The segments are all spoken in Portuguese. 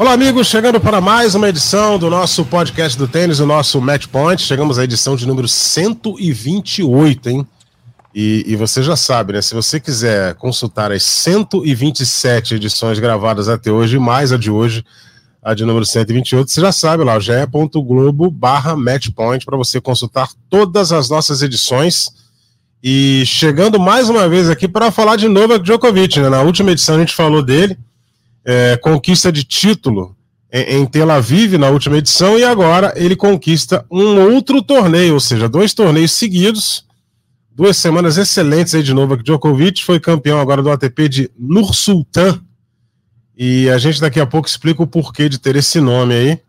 Olá, amigos, chegando para mais uma edição do nosso podcast do tênis, o nosso Match Point. Chegamos à edição de número 128, hein? E, e, você já sabe, né? Se você quiser consultar as 127 edições gravadas até hoje, mais a de hoje, a de número 128, você já sabe lá, ge.globo barra matchpoint para você consultar todas as nossas edições. E chegando mais uma vez aqui para falar de Novak Djokovic, né? Na última edição a gente falou dele, é, conquista de título em, em Tel Aviv na última edição e agora ele conquista um outro torneio, ou seja, dois torneios seguidos, duas semanas excelentes aí de Novak Djokovic, foi campeão agora do ATP de Nur Sultan e a gente daqui a pouco explica o porquê de ter esse nome aí.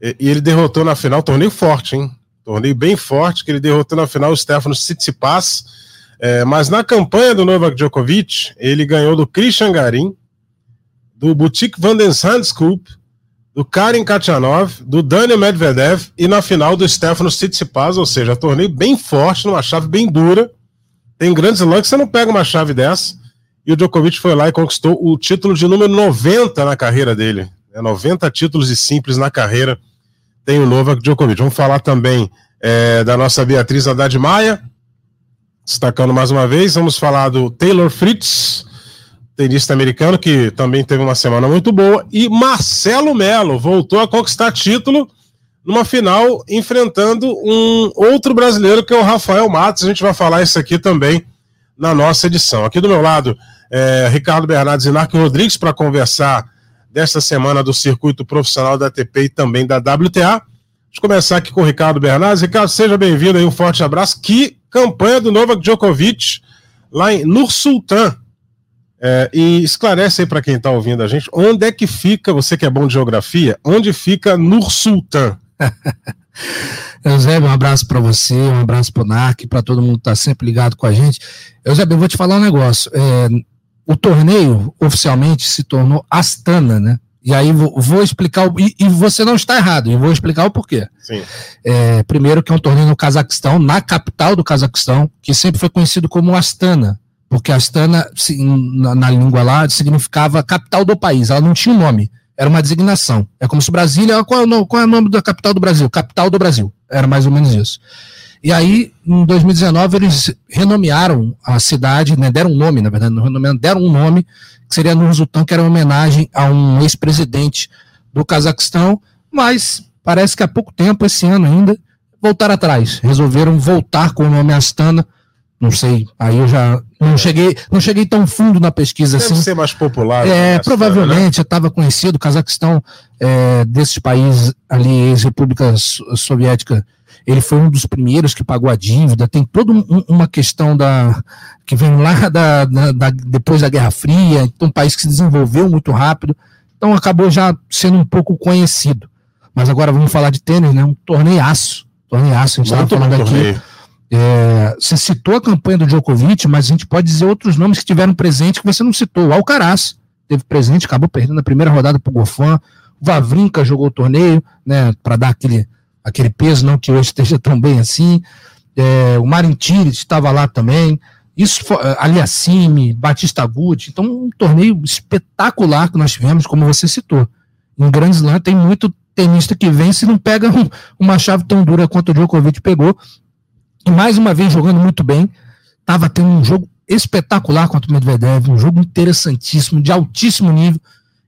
E, e ele derrotou na final, torneio forte, hein? Torneio bem forte, que ele derrotou na final o Stefano Tsitsipas. É, mas na campanha do Novak Djokovic, ele ganhou do Christian Garim, do Boutique Van den do Karin Kachanov, do Daniel Medvedev e na final do Stefano Tsitsipas, ou seja, torneio bem forte, numa chave bem dura. Tem grandes lances, você não pega uma chave dessa. E o Djokovic foi lá e conquistou o título de número 90 na carreira dele. É 90 títulos e simples na carreira tem o Novak Djokovic. Vamos falar também é, da nossa Beatriz Haddad Maia, destacando mais uma vez. Vamos falar do Taylor Fritz, tenista americano, que também teve uma semana muito boa. E Marcelo Melo voltou a conquistar título numa final enfrentando um outro brasileiro que é o Rafael Matos. A gente vai falar isso aqui também na nossa edição. Aqui do meu lado, é, Ricardo Bernardes e Narco Rodrigues para conversar desta semana do circuito profissional da ATP e também da WTA. Vamos começar aqui com o Ricardo Bernardes. Ricardo, seja bem-vindo aí, um forte abraço. Que campanha do Novak Djokovic lá em Nur Sultan. É, e esclarece aí para quem está ouvindo a gente, onde é que fica, você que é bom de geografia, onde fica Nur Sultan? Eusébio, um abraço para você, um abraço para o NARC, para todo mundo que está sempre ligado com a gente. Eusébio, eu vou te falar um negócio. É, o torneio oficialmente se tornou Astana, né? E aí vou, vou explicar, o, e, e, você não está errado, e vou explicar o porquê. É, primeiro que é um torneio no Cazaquistão, na capital do Cazaquistão, que sempre foi conhecido como Astana, porque Astana, na, língua lá, significava capital do país, ela não tinha um nome, era uma designação. É como se Brasília, qual é, o, qual é o nome da capital do Brasil? Capital do Brasil, era mais ou menos isso. E aí, em 2019, eles renomearam a cidade, né, deram um nome, na verdade, não deram um nome, que seria no Sultão, que era uma homenagem a um ex-presidente do Cazaquistão, mas parece que há pouco tempo, esse ano ainda, voltaram atrás, resolveram voltar com o nome Astana, não sei, aí eu já não cheguei, não cheguei tão fundo na pesquisa Deve assim. ser mais popular. É, provavelmente, né? eu estava conhecido, o Cazaquistão, é, desses países ali, ex-república soviética, ele foi um dos primeiros que pagou a dívida, tem toda um, uma questão da que vem lá da, da, da, depois da Guerra Fria, então um país que se desenvolveu muito rápido, então acabou já sendo um pouco conhecido. Mas agora vamos falar de tênis, né? Um torneiaço, torneiaço, a gente estava falando aqui. É, você citou a campanha do Djokovic, mas a gente pode dizer outros nomes que tiveram presente que você não citou. O Alcaraz teve presente, acabou perdendo na primeira rodada para o Gofan. O Vavrinka jogou o torneio, né, para dar aquele aquele peso, não que hoje esteja tão bem assim. É, o Marintiri estava lá também. Isso, é, Aliassime, Batista Guti. Então, um torneio espetacular que nós tivemos, como você citou. Em Grand Slam tem muito tenista que vence e não pega um, uma chave tão dura quanto o Djokovic pegou. E mais uma vez jogando muito bem. Estava tendo um jogo espetacular contra o Medvedev, um jogo interessantíssimo, de altíssimo nível.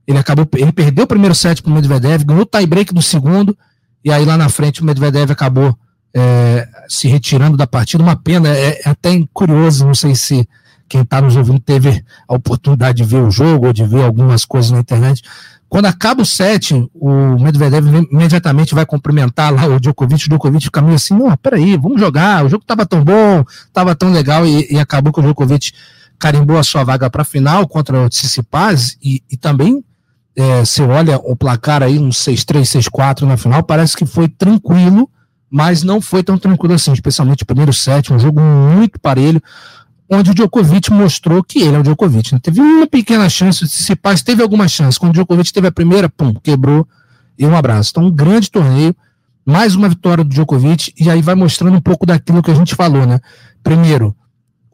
Ele acabou, ele perdeu o primeiro set para o Medvedev, ganhou o tie-break do segundo e aí lá na frente o Medvedev acabou é, se retirando da partida. Uma pena, é, é até curioso, não sei se quem está nos ouvindo teve a oportunidade de ver o jogo ou de ver algumas coisas na internet. Quando acaba o set, o Medvedev imediatamente vai cumprimentar lá o Djokovic, o Djokovic fica meio assim, não, peraí, vamos jogar, o jogo estava tão bom, estava tão legal, e, e, acabou que o Djokovic carimbou a sua vaga para a final contra o Tsitsipas, e, e também é, você olha o placar aí, um 6-3, 6-4 na final, parece que foi tranquilo mas não foi tão tranquilo assim, especialmente o primeiro set, um jogo muito parelho, onde o Djokovic mostrou que ele é o Djokovic. Né? Teve uma pequena chance, se paz teve alguma chance, quando o Djokovic teve a primeira, pum, quebrou e um abraço. Então, um grande torneio, mais uma vitória do Djokovic, e aí vai mostrando um pouco daquilo que a gente falou, né? Primeiro,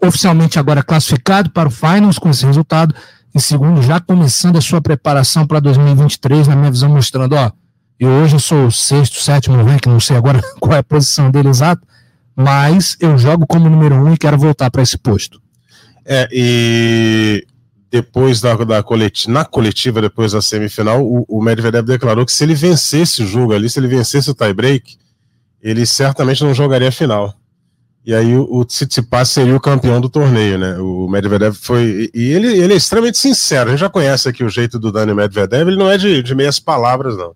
oficialmente agora classificado para o Finals com esse resultado, e segundo, já começando a sua preparação para 2023, na minha visão, mostrando, ó, eu hoje eu sou o sexto, sétimo ranking, não sei agora qual é a posição dele exata, mas eu jogo como número um e quero voltar para esse posto. É, e depois da, da coletiva, na coletiva, depois da semifinal, o, o Medvedev declarou que se ele vencesse o jogo ali, se ele vencesse o tie-break, ele certamente não jogaria a final. E aí o, o Tsitsipas seria o campeão do torneio, né? O Medvedev foi. E ele, ele é extremamente sincero. A gente já conhece aqui o jeito do Dani Medvedev, ele não é de, de meias palavras, não.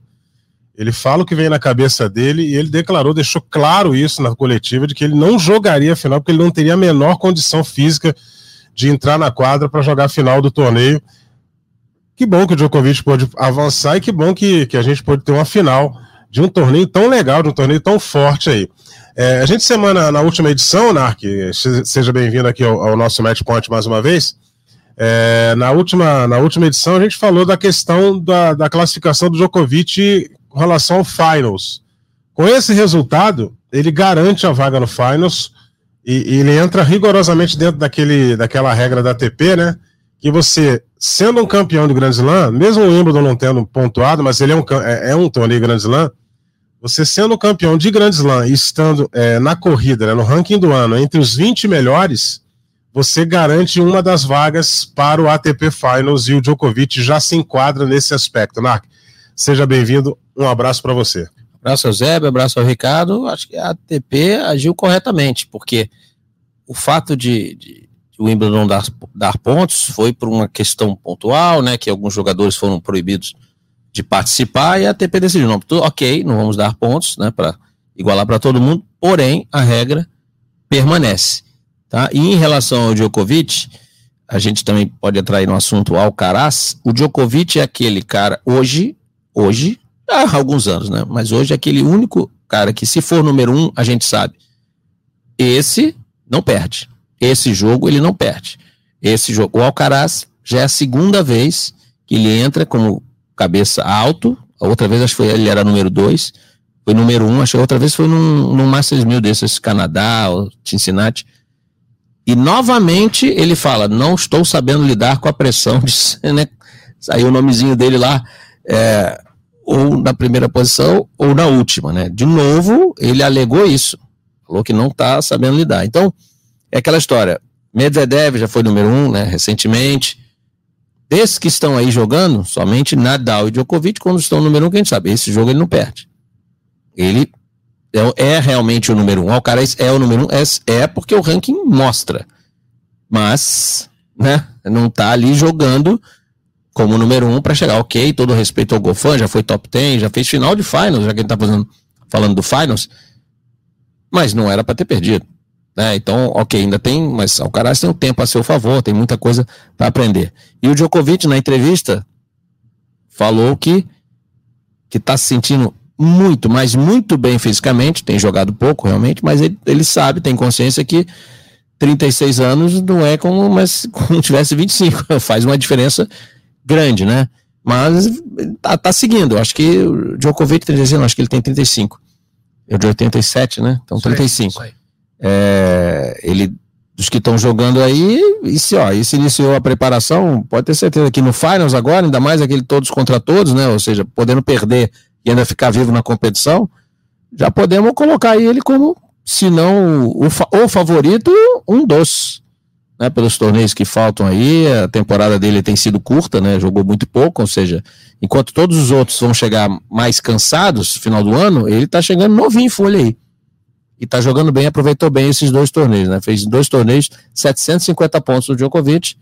Ele fala o que vem na cabeça dele e ele declarou, deixou claro isso na coletiva, de que ele não jogaria a final, porque ele não teria a menor condição física de entrar na quadra para jogar a final do torneio. Que bom que o Djokovic pôde avançar e que bom que, que a gente pôde ter uma final de um torneio tão legal, de um torneio tão forte aí. É, a gente semana na última edição, Nark, seja bem-vindo aqui ao, ao, nosso Match Point mais uma vez. É, na, última, na última edição a gente falou da questão da, da classificação do Djokovic relação ao Finals. Com esse resultado, ele garante a vaga no Finals e, e ele entra rigorosamente dentro daquele, daquela regra da ATP, né? Que você, sendo um campeão do Grand Slam, mesmo o Wimbledon não tendo pontuado, mas ele é um, é, é um torneio Grand Slam, você sendo campeão de Grand Slam e estando é, na corrida, né, no ranking do ano, entre os 20 melhores, você garante uma das vagas para o ATP Finals e o Djokovic já se enquadra nesse aspecto. Narc, seja bem-vindo, um abraço para você. Abraço ao Zé, abraço ao Ricardo. Acho que a ATP agiu corretamente, porque o fato de, de o Wimbledon dar, dar pontos foi por uma questão pontual, né, que alguns jogadores foram proibidos de participar e a ATP decidiu, não, ok, não vamos dar pontos, né, para igualar para todo mundo, porém a regra permanece, tá? E em relação ao Djokovic, a gente também pode atrair no assunto Alcaraz, o Djokovic é aquele cara hoje, hoje, há alguns anos, né, mas hoje é aquele único cara que se for número um, a gente sabe, esse não perde, esse jogo ele não perde, esse jogo, o Alcaraz já é a segunda vez que ele entra como cabeça alto. A outra vez acho que foi, ele era número 2. Foi número 1, um, acho que a outra vez foi num, num Masters 1000 desses, Canadá ou Cincinnati. E novamente ele fala: não estou sabendo lidar com a pressão de né? Saiu o nomezinho dele lá, é, ou na primeira posição ou na última, né? De novo, ele alegou isso. Falou que não está sabendo lidar. Então, é aquela história. Medvedev já foi número um, né? Recentemente. Desses que estão aí jogando, somente Nadal e Djokovic, quando estão número um, quem sabe? Esse jogo ele não perde. Ele é, é realmente o número um. Alcaraz é o número um, é, é porque o ranking mostra. Mas, né, não tá ali jogando como número um para chegar. Ok, todo respeito ao Gofan, já foi top 10, já fez final de finals, já que ele tá fazendo, falando do finals. Mas não era para ter perdido. Né? Então, ok, ainda tem, mas o Alcaraz tem um tempo a seu favor, tem muita coisa para aprender. E o Djokovic, na entrevista, falou que que está se sentindo muito, mas muito bem fisicamente, tem jogado pouco realmente, mas ele, ele sabe, tem consciência que 36 anos não é como, mas como tivesse 25, faz uma diferença grande, né? Mas tá, tá seguindo, acho que o Djokovic 36, acho que ele tem 35. Eu de 87, né? Então 35. Isso aí. É, ele dos que estão jogando aí, e se, ó, e se iniciou a preparação, pode ter certeza que no Finals agora, ainda mais aquele todos contra todos, né? Ou seja, podendo perder e ainda ficar vivo na competição, já podemos colocar ele como, se não o, o favorito, um dos, né? Pelos torneios que faltam aí, a temporada dele tem sido curta, né? Jogou muito pouco, ou seja, enquanto todos os outros vão chegar mais cansados no final do ano, ele tá chegando novinho em folha aí e tá jogando bem, aproveitou bem esses dois torneios, né? Fez dois torneios, 750 pontos do Djokovic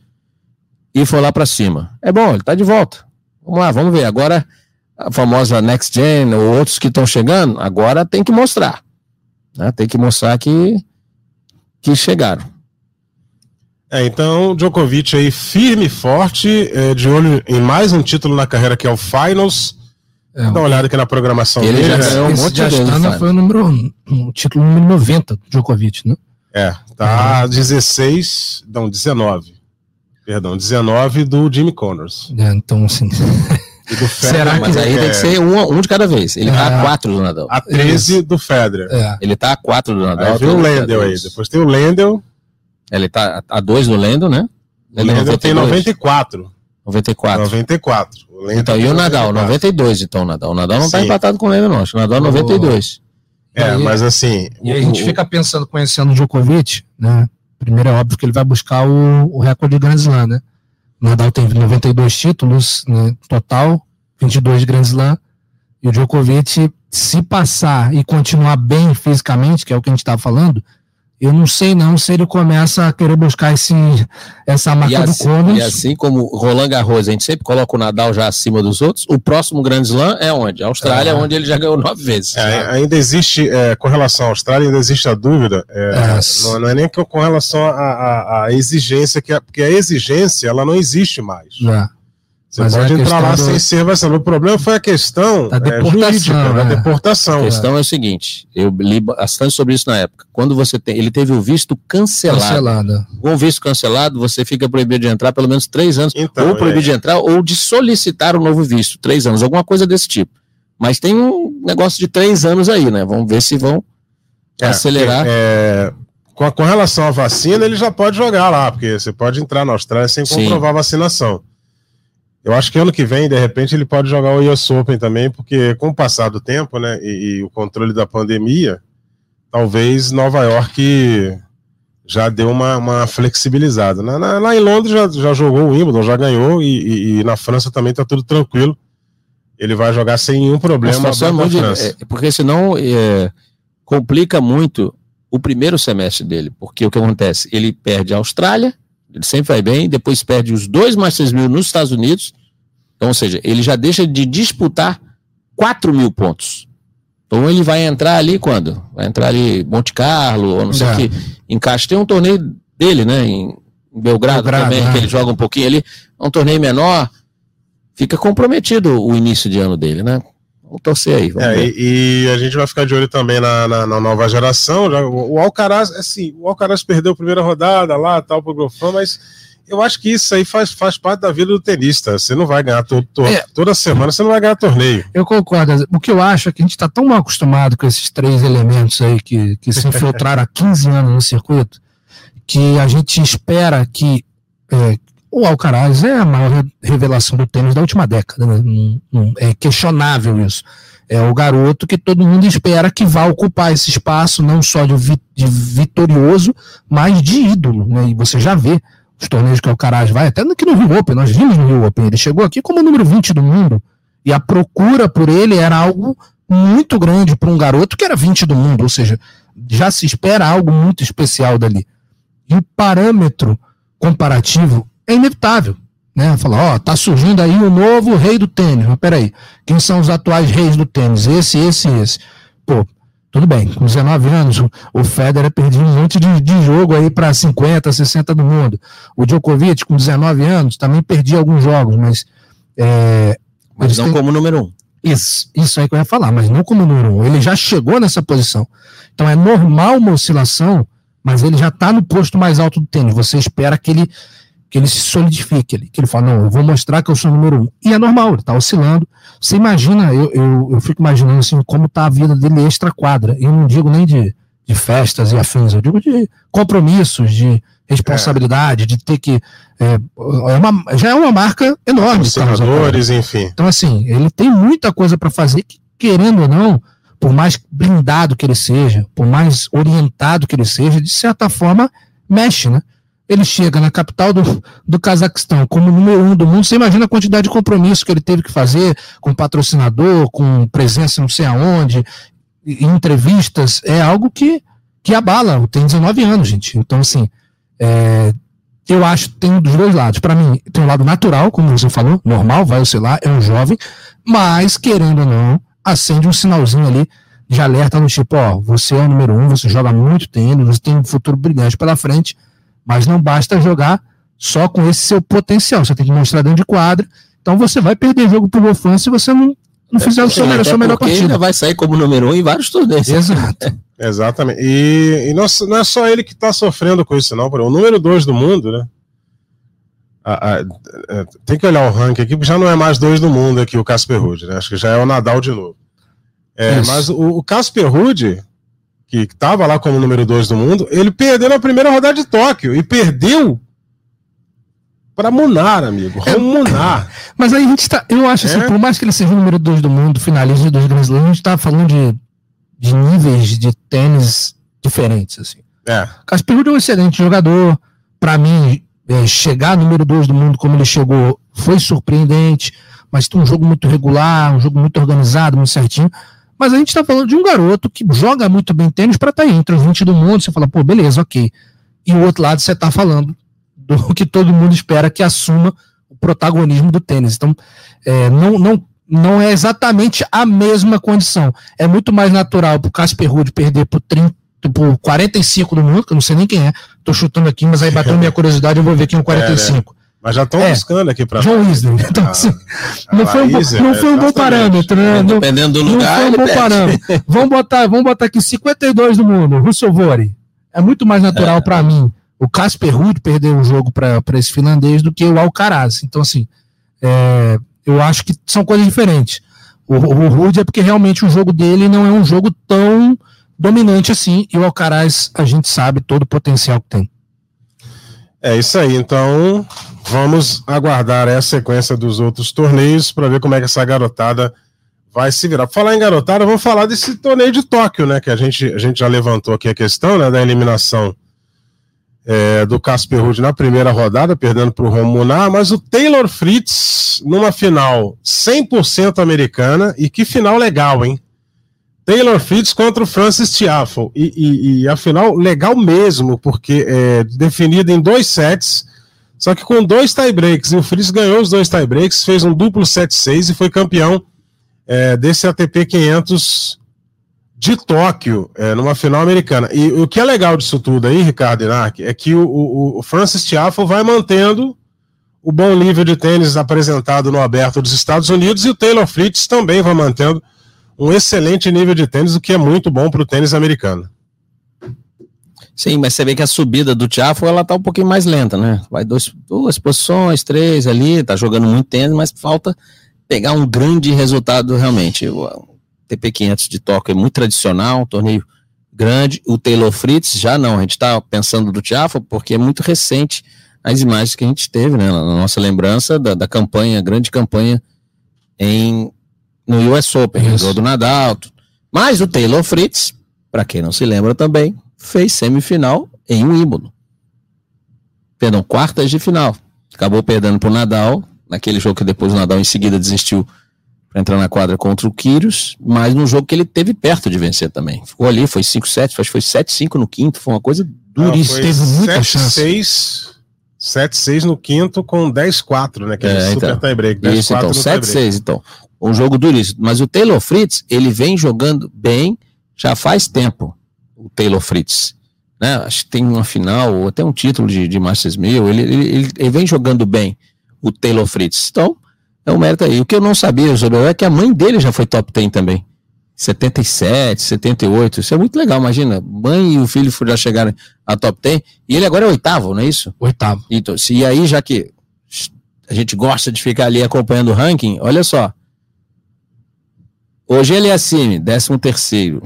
e foi lá para cima. É bom, ele tá de volta. Vamos lá, vamos ver. Agora a famosa Next Gen ou outros que estão chegando, agora tem que mostrar. Né? Tem que mostrar que, que chegaram. É, então, Djokovic aí firme e forte, é, de olho em mais um título na carreira que é o Finals É, Dá uma olhada aqui na programação ele dele. Ele já ganhou um monte de vezes. foi o número, o título número 90 do Djokovic, né? É, tá uhum. 16, não, 19. Perdão, 19 do Jimmy Connors. É, então, assim. E do Federer, Será mas aí é... tem que ser um, um de cada vez. Ele é. tá a 4 do Nadal. A 13 do Federer. É. Ele tá a 4 do Nadal. Aí vem o Lendel aí. Depois tem o Lendel. Ele tá a 2 do Lendel, né? O Lendel tem 94. 94. 94. O então, e o Nadal? 92, então, o Nadal. O Nadal não tá Sim. tá empatado com o Lendel, não. Acho que o Nadal é 92. É, aí, mas assim. E aí a gente fica pensando, conhecendo o Djokovic, né? Primeiro é óbvio que ele vai buscar o, o recorde de Grand Slam, né? O Nadal tem 92 títulos né, total, 22 Grand Slam. E o Djokovic, se passar e continuar bem fisicamente, que é o que a gente estava falando, eu não sei não se ele começa a querer buscar esse, essa marca assim, do Conas. E assim como Roland Garros, a gente sempre coloca o Nadal já acima dos outros, o próximo Grand Slam é onde? A Austrália, é. onde ele já ganhou nove vezes. É, ainda existe, é, com relação à Austrália, ainda existe a dúvida, é, é. não, não, é nem com relação à exigência, que a, porque a exigência ela não existe mais. É. Você Mas pode é entrar lá do... sem ser vacinado. O problema foi a questão da é, jurídica, da né? deportação. A questão é. é o seguinte: eu li bastante sobre isso na época. Quando você tem. Ele teve o visto cancelado. Cancelado. Com o visto cancelado, você fica proibido de entrar pelo menos três anos. Então, ou proibido é. de entrar, ou de solicitar um novo visto. Três anos, alguma coisa desse tipo. Mas tem um negócio de três anos aí, né? Vamos ver se vão é, acelerar. É, com, a, com relação à vacina, ele já pode jogar lá, porque você pode entrar na Austrália sem comprovar a vacinação. Eu acho que ano que vem, de repente, ele pode jogar o US Open também, porque com o passar do tempo, né, e, e o controle da pandemia, talvez Nova York já deu uma, uma flexibilizada. Na, na, lá em Londres já, já jogou o Wimbledon, já ganhou, e, e, e na França também está tudo tranquilo. Ele vai jogar sem nenhum problema. É muito, é, porque senão é, complica muito o primeiro semestre dele, porque o que acontece? Ele perde a Austrália, ele sempre vai bem, depois perde os dois Masters mil nos Estados Unidos. Então, ou seja, ele já deixa de disputar 4 mil pontos. Então ele vai entrar ali quando? Vai entrar ali Monte Carlo, ou não sei o é. que. Encaixa. Tem um torneio dele, né? Em Belgrado, Belgrado também, é. que ele joga um pouquinho ali. É um torneio menor. Fica comprometido o início de ano dele, né? Vamos torcer aí. Vamos é, e, e, a gente vai ficar de olho também na, na, na nova geração. Já, o, o Alcaraz, assim, o Alcaraz perdeu a primeira rodada lá, tal, pro Grofão, mas eu acho que isso aí faz, faz parte da vida do tenista. Você não vai ganhar to, to, é, toda semana, você não vai ganhar torneio. Eu concordo. O que eu acho é que a gente está tão mal acostumado com esses três elementos aí que, que se infiltraram há 15 anos no circuito, que a gente espera que é, o Alcaraz é a maior revelação do tênis da última década. Né? É questionável isso. É o garoto que todo mundo espera que vá ocupar esse espaço, não só de, vi, de vitorioso, mas de ídolo. Né? E você já vê os torneios que o Alcaraz vai, até aqui no Rio Open, nós vimos no Rio Open, ele chegou aqui como número 20 do mundo. E a procura por ele era algo muito grande para um garoto que era 20 do mundo, ou seja, já se espera algo muito especial dali. E o parâmetro comparativo é inevitável. Né? Falar, ó, tá surgindo aí o novo rei do tênis. Mas peraí, quem são os atuais reis do tênis? Esse, esse e esse. Pô, tudo bem, com 19 anos, o Federer perdeu um monte de, de jogo aí para 50, 60 do mundo. O Djokovic, com 19 anos, também perdia alguns jogos, mas. É, mas não têm... como número um. Isso, isso aí que eu ia falar, mas não como número um. Ele já chegou nessa posição. Então é normal uma oscilação, mas ele já está no posto mais alto do tênis. Você espera que ele que ele se solidifique ali, que ele fala, não, eu vou mostrar que eu sou o número um. E é normal, ele está oscilando. Você imagina, eu, eu, eu, fico imaginando assim, como está a vida dele extra quadra. Eu não digo nem de, de festas e afins, eu digo de compromissos, de responsabilidade, é. de ter que. É, é uma, já é uma marca enorme. Senadores, enfim. Então, assim, ele tem muita coisa para fazer que, querendo ou não, por mais blindado que ele seja, por mais orientado que ele seja, de certa forma, mexe, né? Ele chega na capital do, do Cazaquistão como número um do mundo, você imagina a quantidade de compromisso que ele teve que fazer com patrocinador, com presença não sei aonde, entrevistas, é algo que, que abala, tem 19 anos, gente. Então, assim, é, eu acho que tem dos dois lados. Para mim, tem um lado natural, como você falou, normal, vai oscilar, é um jovem, mas, querendo ou não, acende um sinalzinho ali de alerta no tipo, ó, você é o número um, você joga muito tênis, você tem um futuro brilhante pela frente, mas não basta jogar só com esse seu potencial. Você tem que mostrar dentro de quadra. Então você vai perder jogo pro Gofan se você não, não fizeram sua, melhor, sua melhor partida. Ainda vai sair como número um em vários torneios. Exato. Exatamente. E, e não, não, é só ele que está sofrendo com isso, não. O número dois do mundo, né? A, a, a, tem que olhar o ranking aqui, porque já não é mais dois do mundo aqui, o Casper Ruud, né? Acho que já é o Nadal de novo. É, mas o, o Casper Ruud, que estava lá como número dois do mundo, ele perdeu na primeira rodada de Tóquio e perdeu para Munar, amigo. É, Munar. Mas aí a gente tá. Eu acho assim, é? por mais que ele seja o número 2 do mundo, finalista dos Grandes Lãs, a gente tá falando de, de níveis de tênis diferentes, assim. É. Casper é um excelente jogador. Para mim, é, chegar número 2 do mundo como ele chegou foi surpreendente, mas tem um jogo muito regular, um jogo muito organizado, muito certinho. Mas a gente está falando de um garoto que joga muito bem tênis para estar tá entre os 20 do mundo. Você fala, pô, beleza, ok. E o outro lado você está falando do que todo mundo espera que assuma o protagonismo do tênis. Então, é, não, não, não é exatamente a mesma condição. É muito mais natural para o Casper Ruud perder por 30 por 45 do mundo, que eu não sei nem quem é, tô chutando aqui, mas aí bateu minha curiosidade, eu vou ver quem é o 45. É? Mas já estão é, buscando aqui para. John Weasley. Então, assim, não, foi um, não foi um bom parâmetro, né? Não, Dependendo do lugar. Não foi um bom parâmetro. vamos, botar, vamos botar aqui 52 do mundo, Russell Vore. É muito mais natural é. para mim o Casper Ruud perder um jogo para esse finlandês do que o Alcaraz. Então, assim, é, eu acho que são coisas diferentes. O, o Ruud é porque realmente o jogo dele não é um jogo tão dominante assim, e o Alcaraz, a gente sabe todo o potencial que tem. É isso aí, então vamos aguardar a sequência dos outros torneios para ver como é que essa garotada vai se virar. Falar em garotada, vamos falar desse torneio de Tóquio, né? Que a gente, a gente já levantou aqui a questão né, da eliminação é, do Casper Ruud na primeira rodada, perdendo para o Romunar, mas o Taylor Fritz numa final 100% americana, e que final legal, hein? Taylor Fritz contra o Francis Tiafoe, e, e, e a final legal mesmo, porque é definida em dois sets, só que com dois tiebreaks, e o Fritz ganhou os dois tiebreaks, fez um duplo 7-6 e foi campeão é, desse ATP 500 de Tóquio, é, numa final americana. E o que é legal disso tudo aí, Ricardo Inark, é que o, o, o Francis Tiafoe vai mantendo o bom nível de tênis apresentado no aberto dos Estados Unidos e o Taylor Fritz também vai mantendo um excelente nível de tênis, o que é muito bom para o tênis americano. Sim, mas você vê que a subida do Tiafoe ela tá um pouquinho mais lenta, né? Vai dois, duas posições, três ali, tá jogando muito tênis, mas falta pegar um grande resultado realmente. TP500 de Tóquio é muito tradicional, um torneio grande. O Taylor Fritz já não, a gente está pensando do Tiafa porque é muito recente as imagens que a gente teve, né, na nossa lembrança da, da campanha, grande campanha em no US Open, do Nadal. Mas o Taylor Fritz, para quem não se lembra também, fez semifinal em Wimbledon. Perdão, quartas de final. Acabou perdendo para o Nadal, naquele jogo que depois o Nadal em seguida desistiu para entrar na quadra contra o Quírios, mas num jogo que ele teve perto de vencer também. Ficou ali, foi 5-7, acho que foi 7-5 no quinto, foi uma coisa duríssima. Teve muita 7, chance. 6, 7-6 no quinto com 10-4, né? Que é, super então, tie break. Isso, então, 7-6, então. Um jogo duríssimo. Mas o Taylor Fritz, ele vem jogando bem já faz tempo, o Taylor Fritz. Né? Acho que tem uma final, ou até um título de, de Masters 1000, ele, ele, ele, vem jogando bem, o Taylor Fritz. Então, é um mérito aí. O que eu não sabia, José, é que a mãe dele já foi top 10 também. 77, 78. Isso é muito legal, imagina. Mãe e o filho já chegaram a top 10. E ele agora é oitavo, não é isso? Oitavo. Então, e aí, já que a gente gosta de ficar ali acompanhando o ranking, olha só. Hoje ele é acima, décimo terceiro.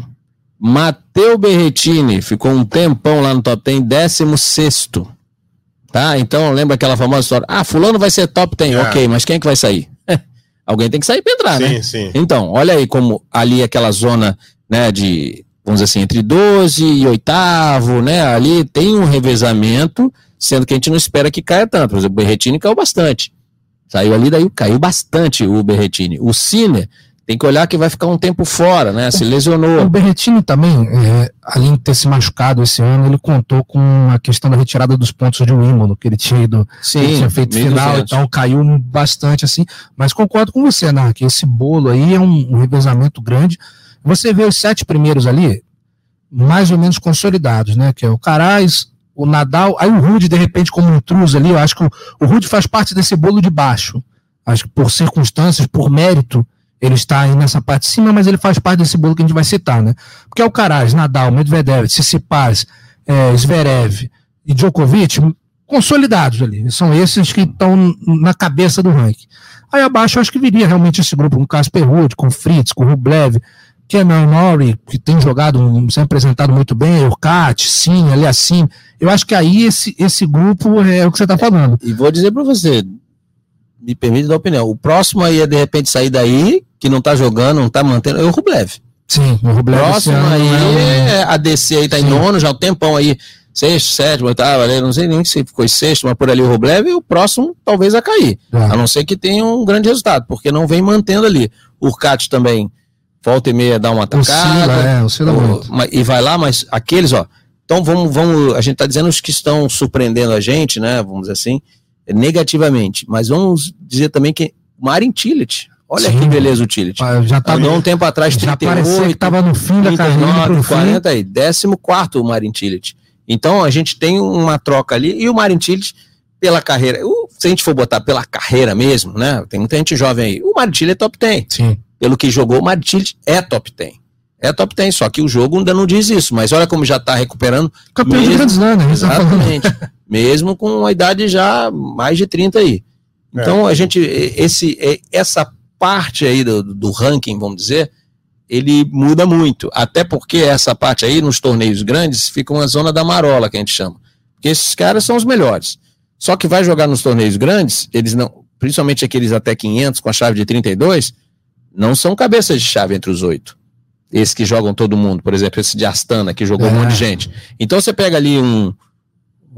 Mateu Berretini ficou um tempão lá no top 10, décimo sexto. Tá? Então lembra aquela famosa história: ah, fulano vai ser top 10, é. ok, mas quem é que vai sair? Alguém tem que sair para entrar, sim, né? Sim. Então, olha aí como ali aquela zona, né, de, vamos dizer assim, entre 12 e oitavo, né? Ali tem um revezamento, sendo que a gente não espera que caia tanto. Por exemplo, o Berretini caiu bastante. Saiu ali, daí caiu bastante o Berretini. O Cine tem que olhar que vai ficar um tempo fora, né? Se lesionou. O Berretini também, é, além de ter se machucado esse ano, ele contou com a questão da retirada dos pontos de Wimbledon, que ele tinha ido, Sim, ele tinha feito final, então caiu bastante assim. Mas concordo com você, né? Que esse bolo aí é um, um revezamento grande. Você vê os sete primeiros ali, mais ou menos consolidados, né? Que é o Caraz, o Nadal, aí o Rude, de repente, como intruso ali, eu acho que o, o Rude faz parte desse bolo de baixo. Acho que por circunstâncias, por mérito, ele está aí nessa parte de cima, mas ele faz parte desse bolo que a gente vai citar, né? Porque Alcaraz, Nadal, Medvedev, Tsitsipas, é, Zverev e Djokovic, consolidados ali. São esses que estão na cabeça do ranking. Aí abaixo eu acho que viria realmente esse grupo, com Casper Ruud, com Fritz, com Rublev, Kenan Nori, que tem jogado, se apresentado muito bem, Urcat, sim, ali assim. Eu acho que aí esse, esse grupo é o que você está falando. E vou dizer para você, me permite dar opinião. O próximo aí é de repente sair daí, que não está jogando, não está mantendo, é o Rublev. Sim, o Rublev. Próximo aí é, é a DC aí tá sim. em nono, já um tempão aí, sexto, sétimo, oitavo, não sei nem se ficou sexto, mas por ali o Rublev, e o próximo talvez a cair. É. A não ser que tenha um grande resultado, porque não vem mantendo ali. O Urcat também volta e meia dá uma atacada. é, oscila muito. E vai lá, mas aqueles, ó. Então vamos, vamos, a gente está dizendo os que estão surpreendendo a gente, né? Vamos dizer assim, negativamente. Mas vamos dizer também que Marin Tillich. Olha Sim. que beleza o Tillich. Já tá Andou um tempo atrás, já 38, que estava no fim 39, da carreira. 40 aí, 14 o Marin Tillich. Então a gente tem uma troca ali e o Marin Tillich pela carreira, se a gente for botar pela carreira mesmo, né? Tem muita gente jovem aí. O Marin Tillich é top 10. Sim pelo que jogou, o Martins é top 10. É top 10, só que o jogo ainda não diz isso, mas olha como já está recuperando. Campeão mesmo, de grandes anos, né? Exatamente. mesmo com uma idade já mais de 30 aí. Então é. a gente, esse, essa parte aí do, do ranking, vamos dizer, ele muda muito. Até porque essa parte aí, nos torneios grandes, fica uma zona da marola, que a gente chama. Porque esses caras são os melhores. Só que vai jogar nos torneios grandes, eles não, principalmente aqueles até 500 com a chave de 32, não são cabeças de chave entre os oito. Esses que jogam todo mundo, por exemplo, esse de Astana, que jogou é. um monte de é. gente. Então você pega ali um.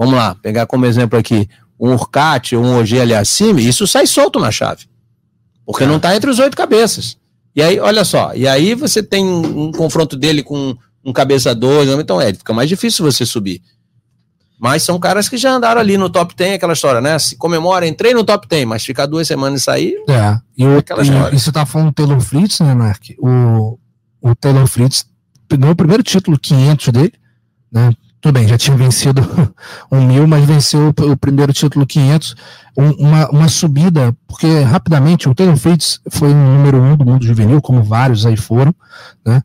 Vamos lá, pegar como exemplo aqui, um Urcat ou um OG ali acima, isso sai solto na chave. Porque é. não está entre os oito cabeças. E aí, olha só, e aí você tem um, um confronto dele com um cabeça dois, então é, fica mais difícil você subir. Mas são caras que já andaram ali no top 10, aquela história, né? Se comemora, entrei no top 10, mas ficar duas semanas e sair. É. E, o, aquela história. e você tá falando do Taylor Fritz, né, Mark? O, o Taylor Fritz ganhou o primeiro título 500 dele, né? Tudo bem, já tinha vencido um mil, mas venceu o, primeiro título 500, um, uma, uma subida, porque rapidamente o Taylor Fritz foi o número um do mundo juvenil, como vários aí foram, né?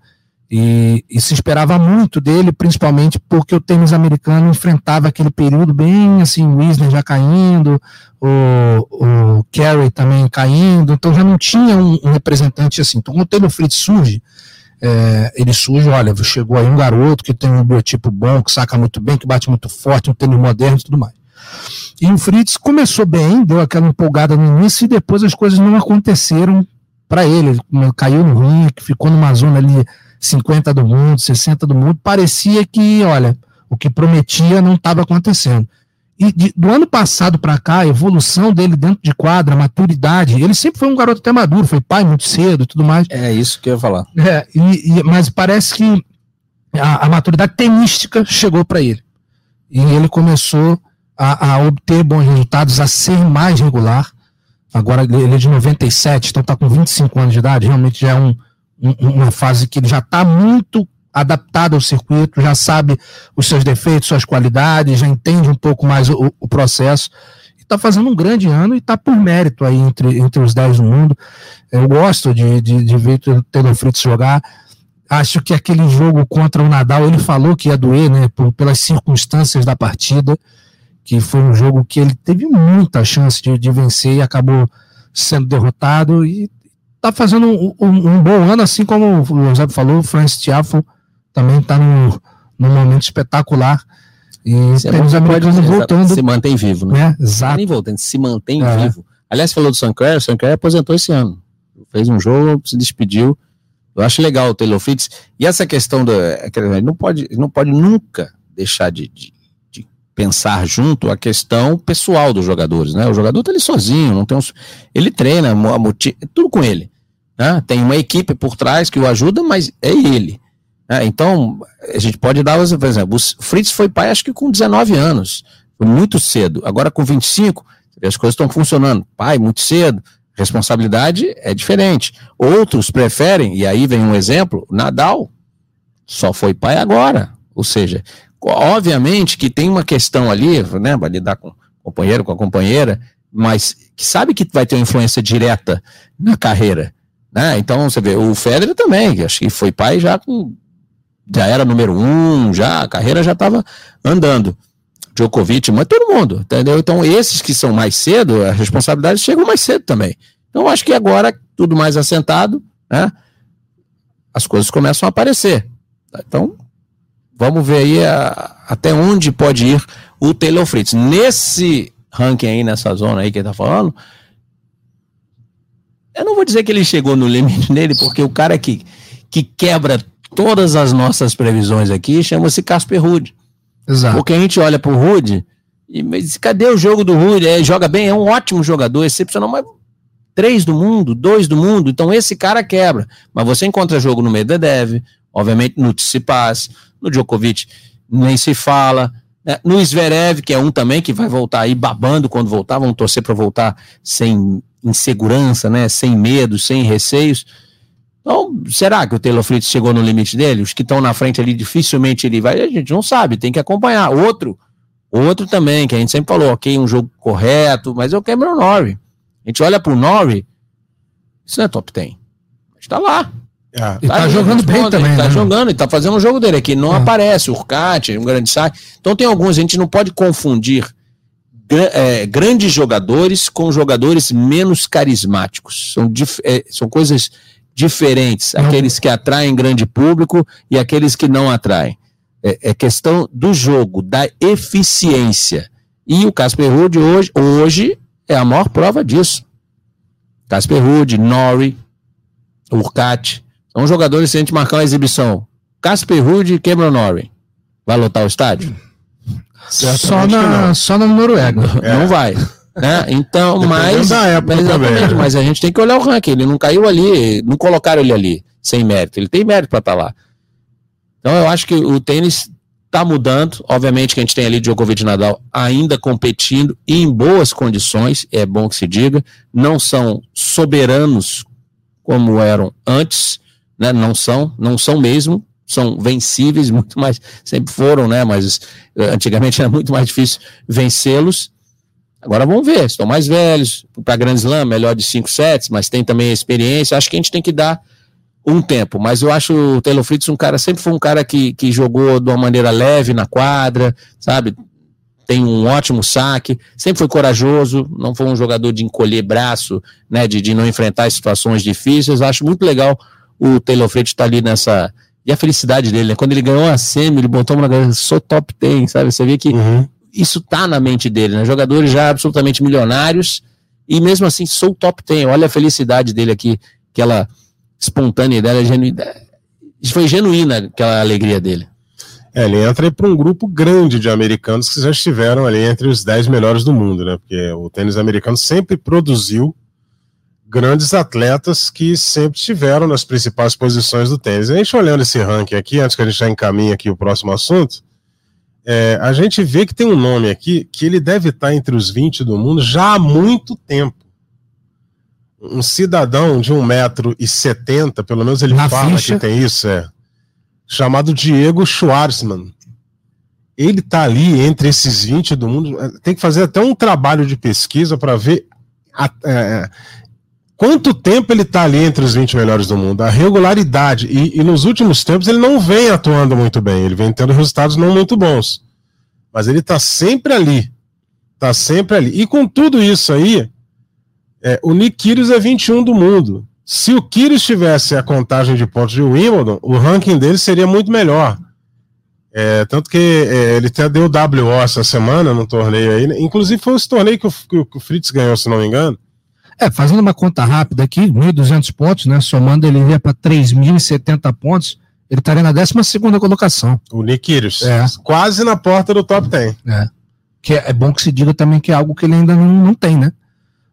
E, e, se esperava muito dele, principalmente porque o tênis americano enfrentava aquele período bem assim, o Wisner já caindo, o, o Carey também caindo, então já não tinha um, um representante assim. Então, quando o Taylor Fritz surge, é, ele surge, olha, chegou aí um garoto que tem um biotipo bom, que saca muito bem, que bate muito forte, um tênis moderno e tudo mais. E o Fritz começou bem, deu aquela empolgada no início e depois as coisas não aconteceram para ele. Ele caiu no ringue, ficou numa zona ali 50 do mundo, 60 do mundo, parecia que, olha, o que prometia não estava acontecendo. E de, do ano passado para cá, a evolução dele dentro de quadra, a maturidade, ele sempre foi um garoto até maduro, foi pai muito cedo e tudo mais. É isso que eu ia falar. É, e, e mas parece que a, a maturidade tenística chegou para ele. E ele começou a, a, obter bons resultados, a ser mais regular. Agora ele é de 97, então está com 25 anos de idade, realmente já é um, uma fase que ele já está muito adaptado ao circuito, já sabe os seus defeitos, suas qualidades, já entende um pouco mais o, o processo. Está fazendo um grande ano e está por mérito aí entre, entre os 10 do mundo. Eu gosto de, de, de ver o Taylor Fritz jogar. Acho que aquele jogo contra o Nadal, ele falou que ia doer, né, por, pelas circunstâncias da partida, que foi um jogo que ele teve muita chance de, de vencer e acabou sendo derrotado. E tá fazendo um, um, um, bom ano, assim como o José falou, o Francis Tiafo também está num, num momento espetacular. E se temos americanos voltando. Se mantém vivo, né? É, exato. Nem voltando, se mantém é. vivo. Aliás, falou do Sancler, o Sancler aposentou esse ano. Fez um jogo, se despediu. Eu acho legal o Taylor Fritz. E essa questão do. É não pode, não pode nunca deixar de, de, de, pensar junto a questão pessoal dos jogadores, né? O jogador tá ali sozinho, não tem um, ele treina, tudo com ele. Né? Tem uma equipe por trás que o ajuda, mas é ele. Né? Então, a gente pode dar, por exemplo, o Fritz foi pai acho que com 19 anos, muito cedo. Agora com 25, as coisas estão funcionando. Pai, muito cedo, responsabilidade é diferente. Outros preferem, e aí vem um exemplo, Nadal só foi pai agora. Ou seja, obviamente que tem uma questão ali, né, vai lidar com o companheiro, com a companheira, mas que sabe que vai ter uma influência direta na carreira. Né? Então, você vê, o Federer também, acho que foi pai já com. Já era número um, já, a carreira já estava andando. Djokovic, mas todo mundo, entendeu? Então, esses que são mais cedo, a responsabilidade chegam mais cedo também. Então, acho que agora, tudo mais assentado, né? As coisas começam a aparecer. Então, vamos ver aí a, até onde pode ir o Taylor Fritz. Nesse ranking aí, nessa zona aí que ele tá falando, eu não vou dizer que ele chegou no limite dele, porque o cara que, que quebra todas as nossas previsões aqui chama-se Casper Ruud. Exato. Porque a gente olha pro Ruud e mas cadê o jogo do Ruud? É, joga bem, é um ótimo jogador, excepcional, mas três do mundo, dois do mundo, então esse cara quebra. Mas você encontra jogo no Medvedev, obviamente no Tsitsipas, no Djokovic, nem se fala. Né? No Zverev, que é um também que vai voltar aí babando quando voltar, vamos torcer para voltar sem insegurança, né, sem medo, sem receios. Então, será que o Taylor Fritz chegou no limite dele? Os que estão na frente ali, dificilmente ele vai. A gente não sabe, tem que acompanhar. Outro, outro também, que a gente sempre falou, ok, um jogo correto, mas é o Cameron Norrie. A gente olha pro Norrie, isso não é top 10. Está lá. É. Ele tá, tá jogando bem também. Ele tá né? jogando, ele tá fazendo um jogo dele aqui. Não é. aparece. O Urcat, um grande saque. Então tem alguns, a gente não pode confundir é, grandes jogadores com jogadores menos carismáticos. São, é, são coisas diferentes. Não. Aqueles que atraem grande público e aqueles que não atraem. É, é questão do jogo, da eficiência. E o Casper Ruud hoje, hoje é a maior prova disso. Casper Ruud, Nori, Urcat. São jogadores, se a gente marcar uma exibição. Casper Ruud e Cameron Nori. Vai lotar o estádio? Só na, só na Noruega. É. Não vai. Né? Então, mas, mas, mas a gente tem que olhar o ranking. Ele não caiu ali, não colocaram ele ali sem mérito. Ele tem mérito para estar tá lá. Então eu acho que o tênis está mudando. Obviamente que a gente tem ali Djokovic e Nadal ainda competindo e em boas condições, é bom que se diga. Não são soberanos como eram antes, né? Não são, não são mesmo são vencíveis, muito mais, sempre foram, né? Mas eh, antigamente era muito mais difícil vencê-los. Agora vamos ver, estão mais velhos, para Grand Slam, melhor de cinco sets, mas tem também experiência. Acho que a gente tem que dar um tempo, mas eu acho o Taylor Fritz um cara, sempre foi um cara que, que jogou de uma maneira leve na quadra, sabe? Tem um ótimo saque, sempre foi corajoso, não foi um jogador de encolher braço, né? De, de não enfrentar situações difíceis. Acho muito legal o Taylor Fritz estar tá ali nessa, e a felicidade dele, né? Quando ele ganhou a semi, ele botou uma sou top 10, sabe? Você vê que uhum. Isso tá na mente dele, né? Jogadores já absolutamente milionários e mesmo assim sou top 10. Olha a felicidade dele aqui, aquela espontaneidade, genuína, foi genuína aquela alegria dele. É, ele entra para um grupo grande de americanos que já estiveram ali entre os 10 melhores do mundo, né? Porque o tênis americano sempre produziu grandes atletas que sempre estiveram nas principais posições do tênis. A gente olhando esse ranking aqui, antes que a gente já encaminhe aqui o próximo assunto, é, a gente vê que tem um nome aqui que ele deve estar entre os 20 do mundo já há muito tempo. Um cidadão de 1,70m, pelo menos ele Na fala ficha. que tem isso, é, chamado Diego Schwartzman. Ele está ali entre esses 20 do mundo. Tem que fazer até um trabalho de pesquisa para ver a, é, quanto tempo ele está ali entre os 20 melhores do mundo, a regularidade, e, e, nos últimos tempos ele não vem atuando muito bem, ele vem tendo resultados não muito bons, mas ele está sempre ali, está sempre ali, e com tudo isso aí, é, o Nick Kyrgios é 21 do mundo, se o Kyrgios tivesse a contagem de pontos de Wimbledon, o ranking dele seria muito melhor, é, tanto que é, ele até deu WO essa semana no torneio aí, inclusive foi esse torneio que o, que o Fritz ganhou, se não me engano, é, fazendo uma conta rápida aqui, 1.200 pontos, né? Somando ele ia para 3.070 pontos, ele estaria na 12 colocação. O Nikirius. É. Quase na porta do top 10. É. Que é, é, bom que se diga também que é algo que ele ainda não, não tem, né?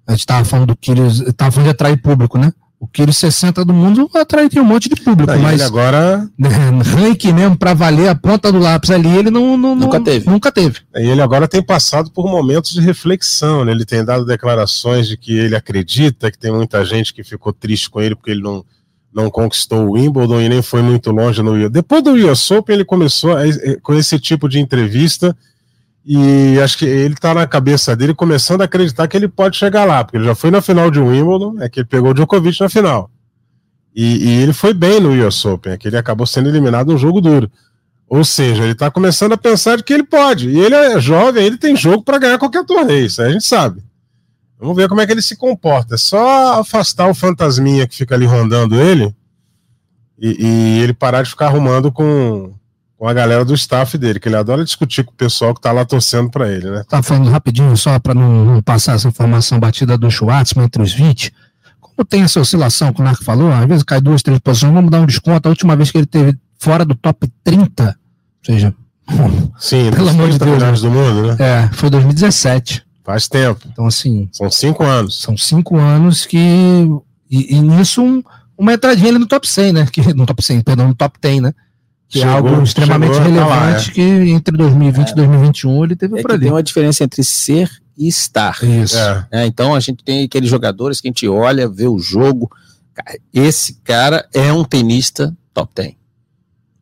A gente estava falando do Kyrgios, estava falando de atrair público, né? O Kiro 60 do mundo atrai um monte de público, Aí mas agora ranking mesmo para valer a ponta do lápis ali, ele não, não nunca não, teve. Nunca teve. E ele agora tem passado por momentos de reflexão, né? Ele tem dado declarações de que ele acredita que tem muita gente que ficou triste com ele porque ele não não conquistou o Wimbledon e nem foi muito longe no US. Depois do US Open ele começou a, com esse tipo de entrevista e acho que ele tá na cabeça dele começando a acreditar que ele pode chegar lá, porque ele já foi na final de Wimbledon, é que ele pegou o Djokovic na final. E, e ele foi bem no US Open, é que ele acabou sendo eliminado num jogo duro. Ou seja, ele está começando a pensar de que ele pode. E ele é jovem, ele tem jogo para ganhar qualquer torneio, isso a gente sabe. Vamos ver como é que ele se comporta. É só afastar o fantasminha que fica ali rondando ele e, e ele parar de ficar arrumando com, com a galera do staff dele, que ele adora discutir com o pessoal que tá lá torcendo para ele, né? Tá falando rapidinho, só para não, não, passar essa informação batida do Schwartzman entre os 20. Como tem essa oscilação que o Narco falou, às vezes cai duas, três posições, vamos dar um desconto. A última vez que ele teve fora do top 30, ou seja, Sim, pelo amor de Deus, né? do mundo, né? É, foi 2017. Faz tempo. Então, assim. São cinco anos. São cinco anos que. E, e nisso, um, uma entradinha ali no top 100, né? Que, no top 100, perdão, no top 10, né? Que chegou, é algo extremamente relevante lá, é. que entre 2020 e é. 2021 ele teve é por ali. Tem uma diferença entre ser e estar. Isso. É. então a gente tem aqueles jogadores que a gente olha, vê o jogo. Esse cara é um tenista top 10.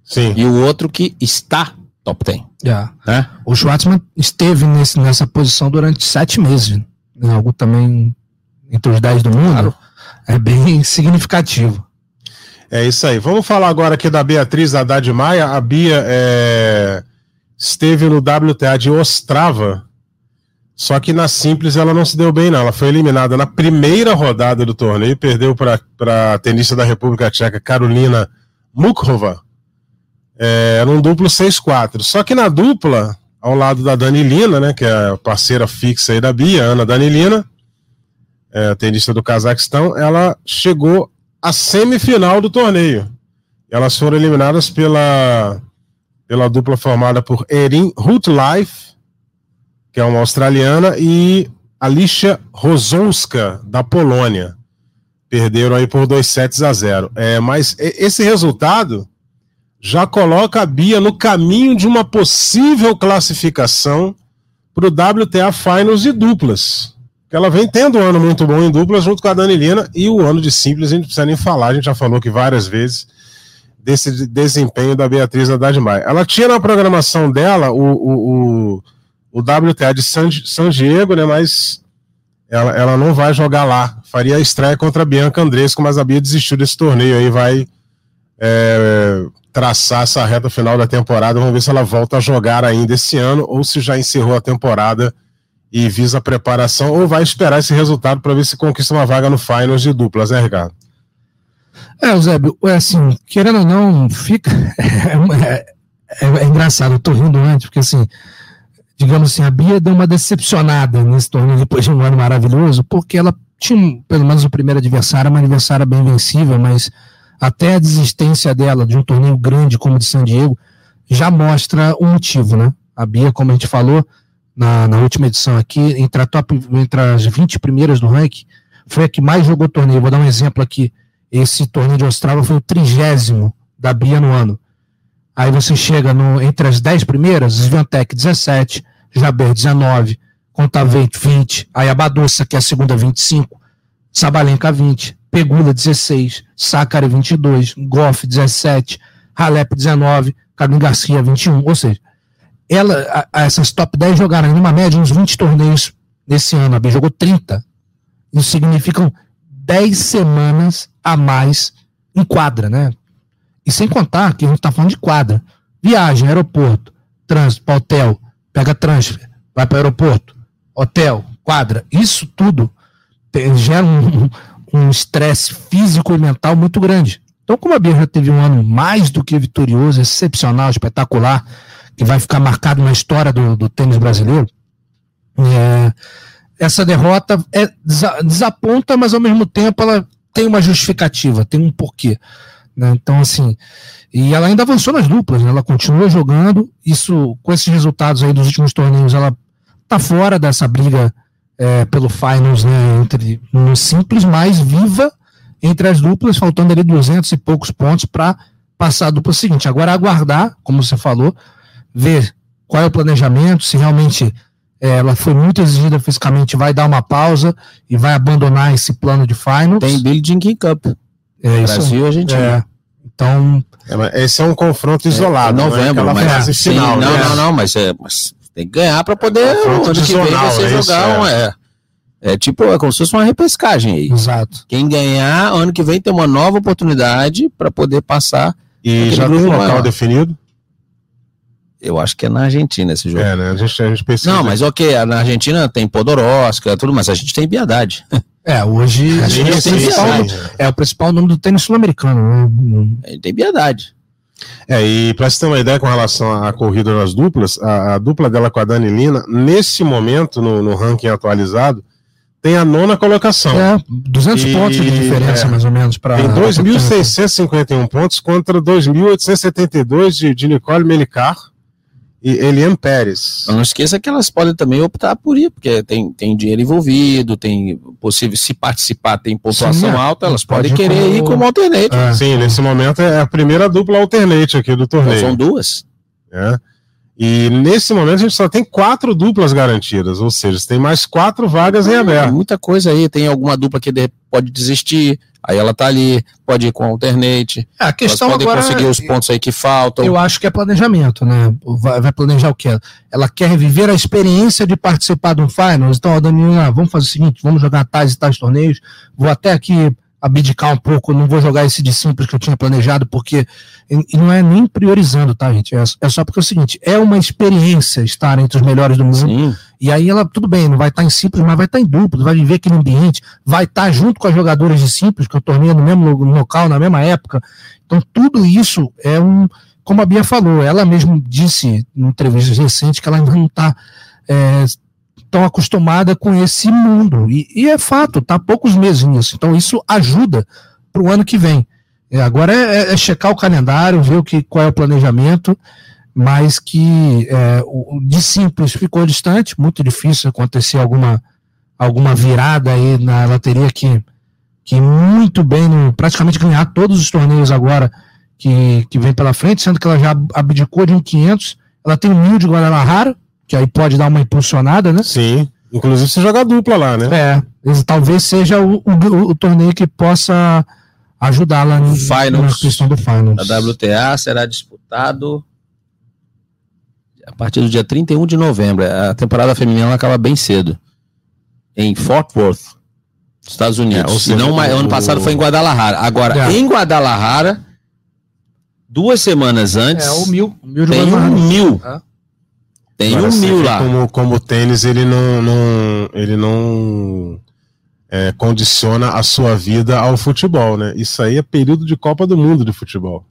Sim. E o outro que está top 10. Yeah. É. O Schwartzman esteve nesse, nessa posição durante sete meses. Né? Algo também entre os 10 do mundo. Claro. É bem significativo. É isso aí. Vamos falar agora aqui da Beatriz Haddad Maia. A Bia é, esteve no WTA de Ostrava, só que na simples ela não se deu bem, não. Ela foi eliminada na primeira rodada do torneio, perdeu para a tenista da República Tcheca, Carolina Mukhova, é, num duplo 6-4. Só que na dupla, ao lado da Danilina, né, que é a parceira fixa aí da Bia, Ana Danilina, é, tenista do Cazaquistão, ela chegou à semifinal do torneio. Elas foram eliminadas pela, pela dupla formada por Erin Rutlife, que é uma australiana, e Alicia Rozonska, da Polônia. Perderam aí por 2 sets a 0. É, mas esse resultado já coloca a Bia no caminho de uma possível classificação para o WTA Finals de duplas que ela vem tendo um ano muito bom em duplas junto com a Danilina e o ano de simples a gente não precisa nem falar, a gente já falou que várias vezes desse desempenho da Beatriz Haddad Maia. Ela tinha na programação dela o, o, o, o WTA de San, San Diego, né, mas ela, ela não vai jogar lá. Faria a estreia contra a Bianca Andresco, mas a Bia desistiu desse torneio aí, vai é, traçar essa reta final da temporada. Vamos ver se ela volta a jogar ainda esse ano ou se já encerrou a temporada e visa a preparação ou vai esperar esse resultado para ver se conquista uma vaga no Finals de duplas, né, Ricardo? É, Eusébio, é assim, querendo ou não, fica. É, é, é, engraçado, eu tô rindo antes, porque assim, digamos assim, a Bia deu uma decepcionada nesse torneio depois de um ano maravilhoso, porque ela tinha, pelo menos o primeiro adversário, uma adversária bem vencível, mas até a desistência dela de um torneio grande como o de San Diego já mostra o motivo, né? A Bia, como a gente falou, na, na última edição aqui, entre, top, entre as 20 primeiras do ranking, foi a que mais jogou torneio. Vou dar um exemplo aqui. Esse torneio de Ostrava foi o trigésimo da Bia no ano. Aí você chega no, entre as 10 primeiras, Sviantec 17, Jaber 19, Contaveit 20, aí a Badossa, que é a segunda, 25, Sabalenka 20, Pegula 16, Sakari 22, Goff 17, Halep 19, Carmen Garcia 21. Ou seja, ela, a, essas top 10 jogaram numa média uns 20 torneios nesse ano. A B jogou 30. Isso significam 10 semanas a mais em quadra, né? E sem contar que a gente está falando de quadra. Viagem, aeroporto, trânsito para hotel, pega transfer, vai para aeroporto, hotel, quadra. Isso tudo gera um estresse um físico e mental muito grande. Então, como a Bia já teve um ano mais do que vitorioso, excepcional, espetacular, que vai ficar marcado na história do, do tênis brasileiro. É, essa derrota é, desaponta, mas ao mesmo tempo ela tem uma justificativa, tem um porquê. Né? Então, assim, e ela ainda avançou nas duplas, né? ela continua jogando. Isso, com esses resultados aí dos últimos torneios, ela tá fora dessa briga é, pelo finals, né? Entre no simples, mais viva entre as duplas, faltando ali 200 e poucos pontos para passar a dupla seguinte. Agora aguardar, como você falou, ver qual é o planejamento, se realmente é, ela foi muito exigida fisicamente, vai dar uma pausa e vai abandonar esse plano de finals. Tem Billie King Cup. É, Brasil, a gente. É. Então. É, esse é um confronto isolado. É, novembro, não é mas, sim, final. Não, né? não, não, mas, é, mas tem que ganhar para poder é, ano que vem você jogar um. É. É tipo, é como se fosse uma repescagem aí. Exato. Quem ganhar, ano que vem tem uma nova oportunidade para poder passar. E já tem um local maior. definido? Eu acho que é na Argentina esse jogo. É, né? A gente, a gente pesquisa. Não, mas ok, na Argentina tem Podoroska, tudo, mas a gente tem Piedade. É, hoje A é, gente o tem principal, é o principal nome do tênis sul-americano. né? A gente tem Piedade. É, e pra você ter uma ideia com relação à corrida das duplas, a, a dupla dela com a Dani Lina, nesse momento, no, no ranking atualizado, tem a nona colocação. É, 200 E- pontos de diferença, é. mais ou menos, para Tem 2.651 pontos contra 2.872 de, de Nicole Melicar e Eliane Pérez. Não esqueça que elas podem também optar por ir, porque tem, tem dinheiro envolvido, tem possível, se participar, tem pontuação Sim, é. alta, elas Pode podem querer como- ir como alternate. É. Sim, nesse momento é a primeira dupla alternate aqui do Então, torneio. são duas. né? E nesse momento a gente só tem quatro duplas garantidas, ou seja, tem mais quatro vagas em Tem aberto. muita coisa aí, tem alguma dupla que de- pode desistir, aí ela tá ali, pode ir com alternate, É, a questão podem agora. conseguir os pontos aí que faltam. Eu acho que é planejamento, né? Vai, vai planejar o quê? Ela quer viver a experiência de participar de um finals. Então, a Danila, vamos fazer o seguinte: vamos jogar tais e tais torneios. Vou até aqui abdicar um pouco, não vou jogar esse de simples que eu tinha planejado, porque. E não é nem priorizando, tá, gente? É, é só porque é o seguinte: é uma experiência estar entre os melhores do mundo. Sim, E aí ela, tudo bem, não vai estar em simples, mas vai estar em duplo, vai viver aquele ambiente, vai estar junto com as jogadoras de simples, que eu torneio no mesmo lo- local, na mesma época. Então, tudo isso é um. Como a Bia falou, ela mesmo disse em entrevistas recentes que ela ainda não está tão acostumada com esse mundo. E, e é fato, está há poucos meses nisso. Então, isso ajuda para o ano que vem. É, agora é, é- é checar o calendário, ver o que, qual é o planejamento mas que é, o, de simples ficou distante, muito difícil acontecer alguma, alguma virada aí na ela teria que, que muito bem, no, praticamente ganhar todos os torneios agora que, que vem pela frente, sendo que ela já abdicou de um 500, ela tem um mil de Guadalajara, que aí pode dar uma impulsionada, né? Sim. Inclusive você joga dupla lá, né? É, esse talvez seja o, o, o torneio que possa ajudá-la no- Finals. na questão do Finals. a WTA será disputado a partir do dia 31 de novembro. A temporada feminina ela acaba bem cedo. Em Fort Worth, Estados É, Unidos. seja, Se não, o- ano passado foi em Guadalajara. Agora, É. em Guadalajara, duas semanas antes, É, o mil. O mil de tem um mil. É. Tem Agora, um mil lá. Como, como o tênis, ele não, não, ele não é, condiciona a sua vida ao futebol, né? Isso aí é período de Copa do Mundo de futebol.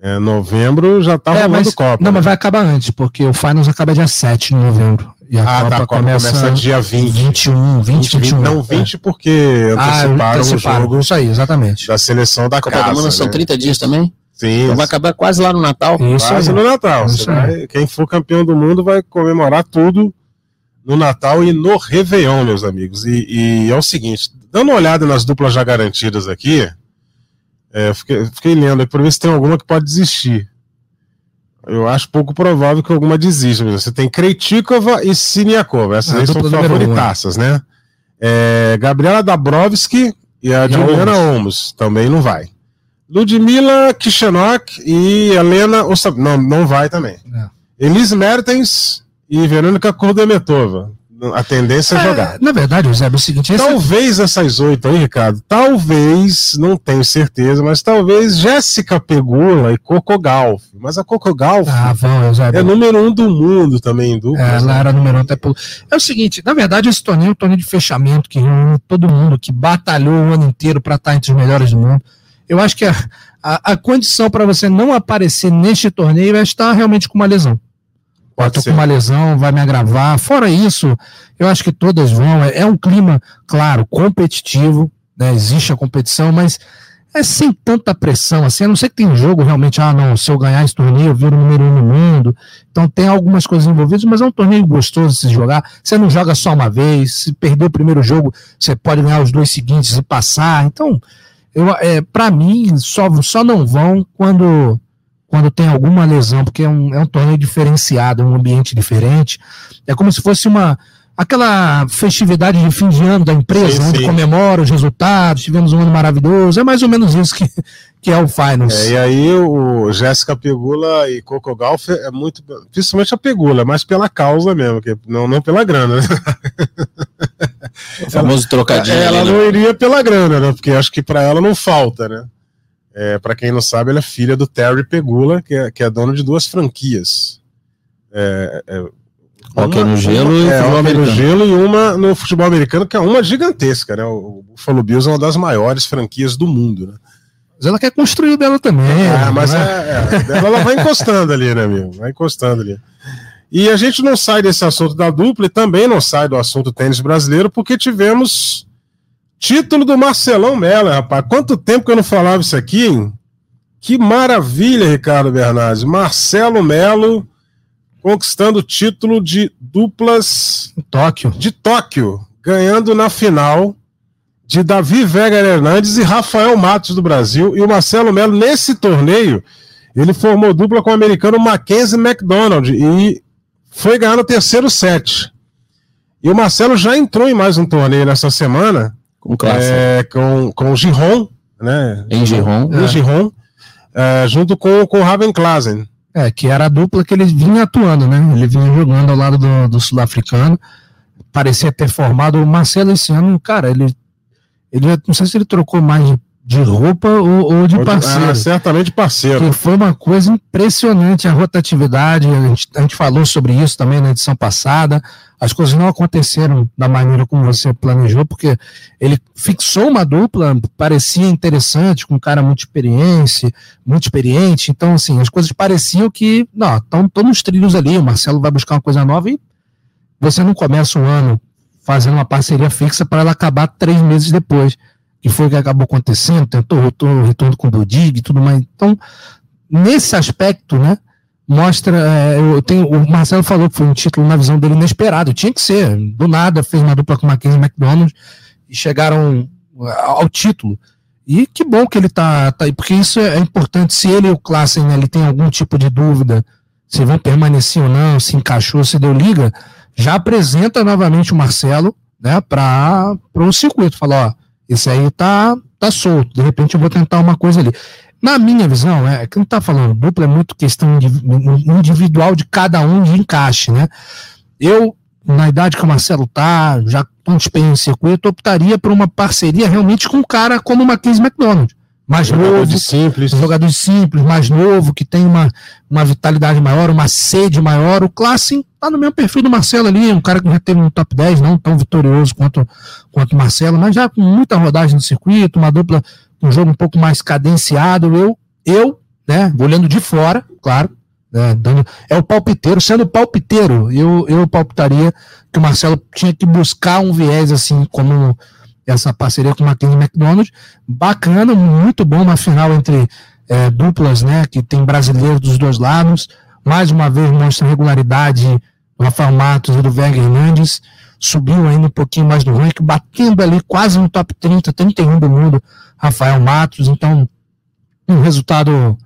É, novembro já tá É, rolando mas, Copa. não, né? mas vai acabar antes, porque o Finals acaba dia 7 de novembro. E a Ah, Copa, tá, a Copa começa, começa dia 20. 21, 20, 21. Não, 20 porque Ah, anteciparam, anteciparam. o jogo Isso aí, exatamente. da seleção da Copa do casa. Mundo são né? 30 dias também. Sim, Então vai acabar quase lá no Natal. Isso quase aí. no Natal. Vai- quem for campeão do mundo vai comemorar tudo no Natal e no Réveillon, meus amigos. E, e é o seguinte, dando uma olhada nas duplas já garantidas aqui, é, eu fiquei, fiquei lendo aqui para ver se tem alguma que pode desistir. Eu acho pouco provável que alguma desista. Você tem Krejcikova e Siniakova. Essas A aí são número um, favoritaças, né? É, Gabriela Dabrowski e a E Juliana. Olmos. Também não vai. Ludmila Kishenok e Helena. Não, não vai também. É. Elise Mertens e Verônica Kordemetova. A tendência é, jogar. na verdade, José, é o seguinte, Talvez essas oito aí, Ricardo, talvez, não tenho certeza, mas talvez Jéssica Pegula e Coco Golf. Mas a Coco Golf Ah, vão, Eusébio. é número um do mundo também, em É, ela era número um até pelo. É o seguinte, na verdade, esse torneio é um torneio de fechamento que reúne todo mundo, que batalhou o ano inteiro para estar entre os melhores do mundo. Eu acho que a, a, a condição para você não aparecer neste torneio é estar realmente com uma lesão. Pode tô ser. com uma lesão, vai me agravar. Fora isso, eu acho que todas vão. É, é um clima, claro, competitivo, né? Existe a competição, mas é sem tanta pressão, assim, a não ser que tem um jogo realmente, ah, não, se eu ganhar esse torneio, eu viro o número um no mundo. Então tem algumas coisas envolvidas, mas é um torneio gostoso de se jogar. Você não joga só uma vez, se perder o primeiro jogo, você pode ganhar os dois seguintes e passar. Então, eu, é, para mim, só, só não vão quando quando tem alguma lesão, porque é um, é um torneio diferenciado, um ambiente diferente. É como se fosse uma aquela festividade de fim de ano da empresa, Sim, onde sim. comemora os resultados, tivemos um ano maravilhoso. É mais ou menos isso que, que é o Finals. É, e aí o Jéssica Pegula e Coco Golf é muito, principalmente a Pegula, mas pela causa mesmo, que não, não pela grana. Né? O famoso trocadinho. Ela não iria pela grana, né? Porque acho que para ela não falta, né? É, para quem não sabe, ela é filha do Terry Pegula, que é, que é dono de duas franquias. É, é, Hockey no gelo uma, e é, hockey no gelo e uma no futebol americano, que é uma gigantesca, né? O Buffalo Bills é uma das maiores franquias do mundo, né? Mas ela quer construir o dela também. Ah, mas né? é, é, ela vai encostando ali, né, amigo? Vai encostando ali. E a gente não sai desse assunto da dupla e também não sai do assunto tênis brasileiro, porque tivemos título do Marcelão Mello, rapaz. Quanto tempo que eu não falava isso aqui, hein? Que maravilha, Ricardo Bernardes. Marcelo Melo conquistando o título de duplas Tóquio. de Tóquio, ganhando na final de Davi Vega Hernandes e Rafael Matos do Brasil. E o Marcelo Melo, nesse torneio, ele formou dupla com o americano Mackenzie McDonald e foi ganhar no terceiro set. E o Marcelo já entrou em mais um torneio nessa semana Com classe. é, com, com o Giron, né? Em Giron. Em Giron, é, junto com, com o Raven Klassen. É, que era a dupla que ele vinha atuando, né? Ele vinha jogando ao lado do, do sul-africano. Parecia ter formado. O Marcelo esse ano, cara, ele. ele não sei se ele trocou mais de, de roupa ou, ou de Ou de- parceiro. ah, certamente parceiro. Que foi uma coisa impressionante a rotatividade. A gente, a gente falou sobre isso também na edição passada. As coisas não aconteceram da maneira como você planejou, porque ele fixou uma dupla, parecia interessante, com um cara muito experiente, muito experiente. Então, assim, as coisas pareciam que, não, estão nos trilhos ali. O Marcelo vai buscar uma coisa nova e você não começa um ano fazendo uma parceria fixa para ela acabar três meses depois que foi o que acabou acontecendo, tentou o retorno, com o Dodig e tudo mais. Então, nesse aspecto, né, mostra, é, eu tenho, o Marcelo falou que foi um título na visão dele inesperado, tinha que ser, do nada fez uma dupla com Mackenzie McDonald e chegaram ao título. E que bom que ele tá, tá aí, porque isso é importante, se ele e o Klassen, né, ele tem algum tipo de dúvida, se vão permanecer ou não, se encaixou, se deu liga, já apresenta novamente o Marcelo, né, para o circuito, fala, ó, esse aí tá, tá solto, de repente eu vou tentar uma coisa ali. Na minha visão, é que não tá falando, dupla é muito questão indivi- individual de cada um de encaixe, né? Eu, na idade que o Marcelo tá, já com experiência no circuito, optaria por uma parceria realmente com um cara como o Mackenzie McDonald. Mais Jogador novo, de simples. um jogador simples, mais novo, que tem uma, uma vitalidade maior, uma sede maior. O Klassen tá no mesmo perfil do Marcelo ali, um cara que já teve um top 10, não tão vitorioso quanto, quanto o Marcelo, mas já com muita rodagem no circuito, uma dupla, um jogo um pouco mais cadenciado. Eu, eu né, olhando de fora, claro, né, dando, é o palpiteiro, sendo palpiteiro, eu, eu palpitaria que o Marcelo tinha que buscar um viés assim, como essa parceria com o Mackenzie McDonald, bacana, muito bom uma final entre é, duplas, né, que tem brasileiros dos dois lados, mais uma vez mostra regularidade do Rafael Matos e do Vega Hernandes, subiu ainda um pouquinho mais no ranking, batendo ali quase no top 30, 31 do mundo, Rafael Matos, então um resultado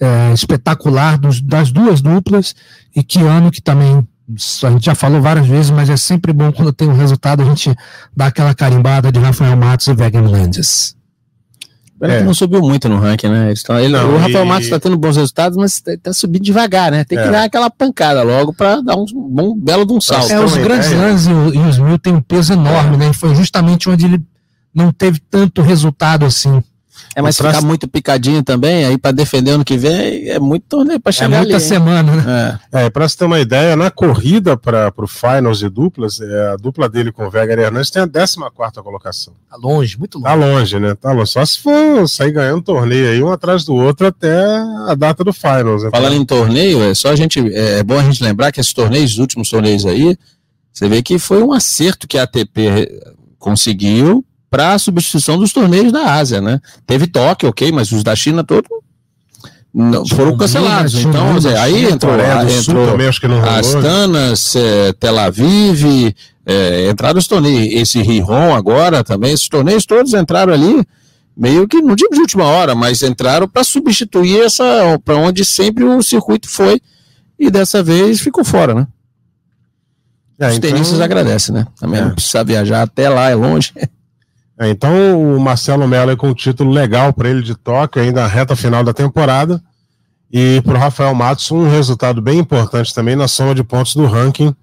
é, espetacular dos, das duas duplas, e que ano que também a gente já falou várias vezes, mas é sempre bom quando tem um resultado a gente dá aquela carimbada de Rafael Matos e Vega Hernandes. Pena É. que não subiu muito no ranking, né? Eles tão- ele- Não, o Rafael e- Matos está tendo bons resultados, mas tá, tá subindo devagar, né? Tem que É. dar aquela pancada logo para dar um bom belo de um salto. É, os grandes ideia? lãs e, e os mil têm um peso enorme, né? E foi justamente onde ele não teve tanto resultado assim. É, mas Pra- ficar muito picadinho também, aí para defender ano que vem, é muito torneio para É chegar muita ali. hein? semana, né? É. É, para você ter uma ideia, na corrida para o Finals de duplas, é, a dupla dele com o Vega Hernandes tem a 14 colocação. Tá longe, muito Tá longe. longe, né? Tá longe. Só se for sair ganhando torneio aí, um atrás do outro, até a data do Finals. né? Falando em torneio, é só a gente é bom a gente lembrar que esses torneios, os últimos torneios aí, você vê que foi um acerto que a ATP conseguiu para a substituição dos torneios da Ásia, né? Teve Tóquio, ok, mas os da China todos não, foram China, cancelados. China, Então, dizer, aí China, entrou, Coreia do Sul entrou também, acho que não né? Astana, é, Tel Aviv, é, entraram os torneios. Esse Riron agora também, esses torneios todos entraram ali, meio que, não digo de última hora, mas entraram para substituir essa, para onde sempre o circuito foi, e dessa vez ficou fora, né? É, Os então- tenistas agradecem, né? Também É. não precisa viajar até lá, é longe. É, então o Marcelo Mello é com um título legal para ele de Tóquio, ainda na reta final da temporada. E para o Rafael Matos, um resultado bem importante também na soma de pontos do ranking,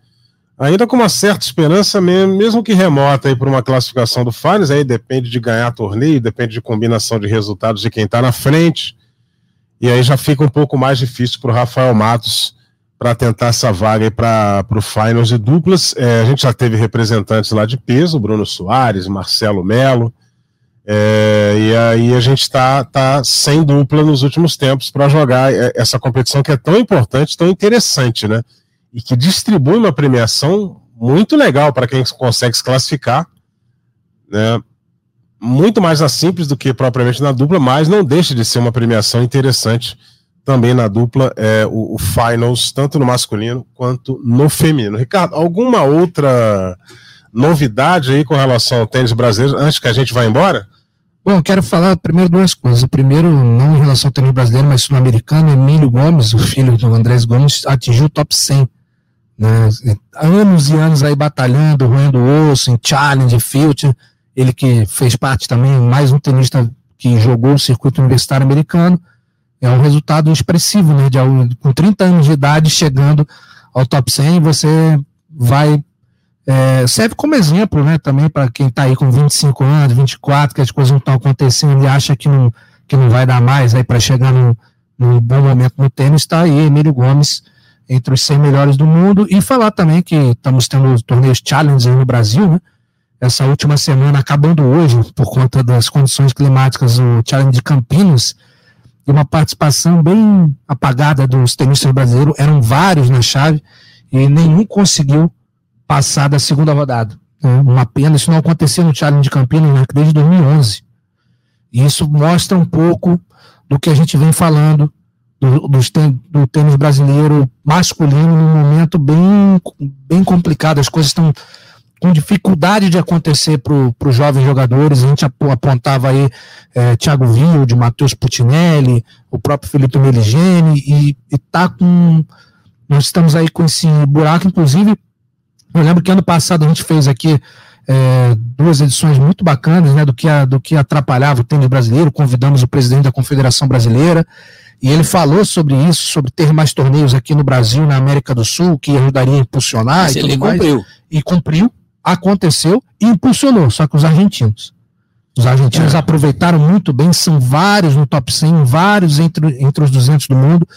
ainda com uma certa esperança, mesmo, que remota por uma classificação do Finals, aí depende de ganhar torneio, depende de combinação de resultados de quem está na frente, e aí já fica um pouco mais difícil para o Rafael Matos para tentar essa vaga para o Finals e duplas. É, a gente já teve representantes lá de peso, Bruno Soares, Marcelo Melo, é, e aí a gente está tá sem dupla nos últimos tempos para jogar essa competição que é tão importante, tão interessante, né? E que distribui uma premiação muito legal para quem consegue se classificar, né? Muito mais na simples do que propriamente na dupla, mas não deixa de ser uma premiação interessante também na dupla, é, o, o finals, tanto no masculino quanto no feminino. Ricardo, alguma outra novidade aí com relação ao tênis brasileiro antes que a gente vá embora? Bom, quero falar primeiro duas coisas. O primeiro, não em relação ao tênis brasileiro, mas sul-americano, Emílio Gomes, o filho do Andrés Gomes, atingiu o top 100. Né? Anos e anos aí batalhando, roendo osso, em challenge, future. Ele que fez parte também, mais um tenista que jogou o circuito universitário americano. É um resultado expressivo, né? De, com 30 anos de idade, chegando ao top 100, você vai é, serve como exemplo, né, também para quem está aí com 25 anos, 24, que as coisas não estão acontecendo e acha que não, que não vai dar mais aí para chegar num, num bom momento no tênis, está aí Emílio Gomes entre os 100 melhores do mundo e falar também que estamos tendo torneios Challenge no Brasil, né, essa última semana, acabando hoje, por conta das condições climáticas, o Challenge de Campinas, e uma participação bem apagada dos tenistas brasileiros, eram vários na chave, e nenhum conseguiu passar da segunda rodada. Né? Uma pena, isso não aconteceu no Challenge de Campinas né, desde 2011. E isso mostra um pouco do que a gente vem falando do, do, do tênis brasileiro masculino num momento bem, bem complicado. As coisas estão com dificuldade de acontecer para os jovens jogadores. A gente apontava aí é, Thiago Vilde, Matheus Putinelli, o próprio Felipe Meligeni, e, e tá com. Nós estamos aí com esse buraco, inclusive eu lembro que ano passado a gente fez aqui é, duas edições muito bacanas né, do, que a, do que atrapalhava o tênis brasileiro. Convidamos o presidente da Confederação Brasileira e ele falou sobre isso, sobre ter mais torneios aqui no Brasil, na América do Sul, que ajudaria a impulsionar. Mas e ele cumpriu. Mais. E cumpriu, aconteceu e impulsionou, só que os argentinos. Os argentinos é. aproveitaram muito bem, são vários no top 100, vários entre, entre os 200 do mundo,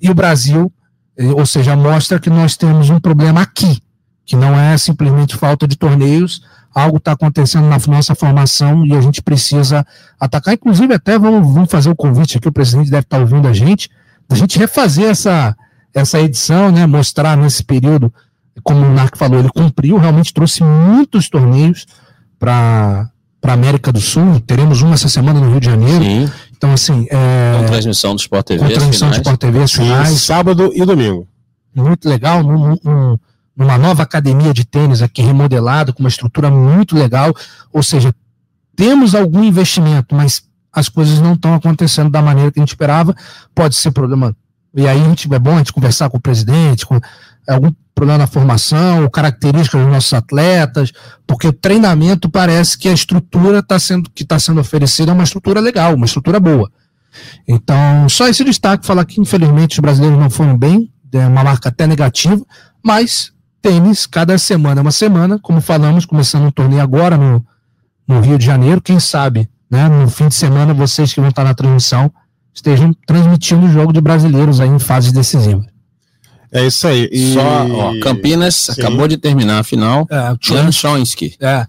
e o Brasil, eh, ou seja, mostra que nós temos um problema aqui que não é simplesmente falta de torneios, algo está acontecendo na nossa formação e a gente precisa atacar. Inclusive, até vamos, vamos fazer o convite aqui, o presidente deve estar tá ouvindo a gente, a gente refazer essa, essa edição, né, mostrar nesse período, como o Narco falou, ele cumpriu, realmente trouxe muitos torneios para para América do Sul. Teremos um essa semana no Rio de Janeiro. Sim. Então, assim. É, com transmissão do Sport TV. Com transmissão do Sport TV, finais. Sábado e domingo. Muito legal. Um, um, numa nova academia de tênis aqui remodelada, com uma estrutura muito legal. Ou seja, temos algum investimento, mas as coisas não estão acontecendo da maneira que a gente esperava. Pode ser problema. E aí a gente, é bom a gente conversar com o presidente, com algum problema na formação, características dos nossos atletas, porque o treinamento parece que a estrutura tá sendo, que está sendo oferecida é uma estrutura legal, uma estrutura boa. Então, só esse destaque, falar que infelizmente os brasileiros não foram bem, é uma marca até negativa, mas tênis, cada semana é uma semana, como falamos, começando um torneio agora no, no Rio de Janeiro, quem sabe, né, no fim de semana, vocês que vão estar na transmissão, estejam transmitindo o jogo de brasileiros aí em fases decisivas. É isso aí. E... Só, ó, Campinas Sim. acabou de terminar a final. É, Jan Chonsky. É.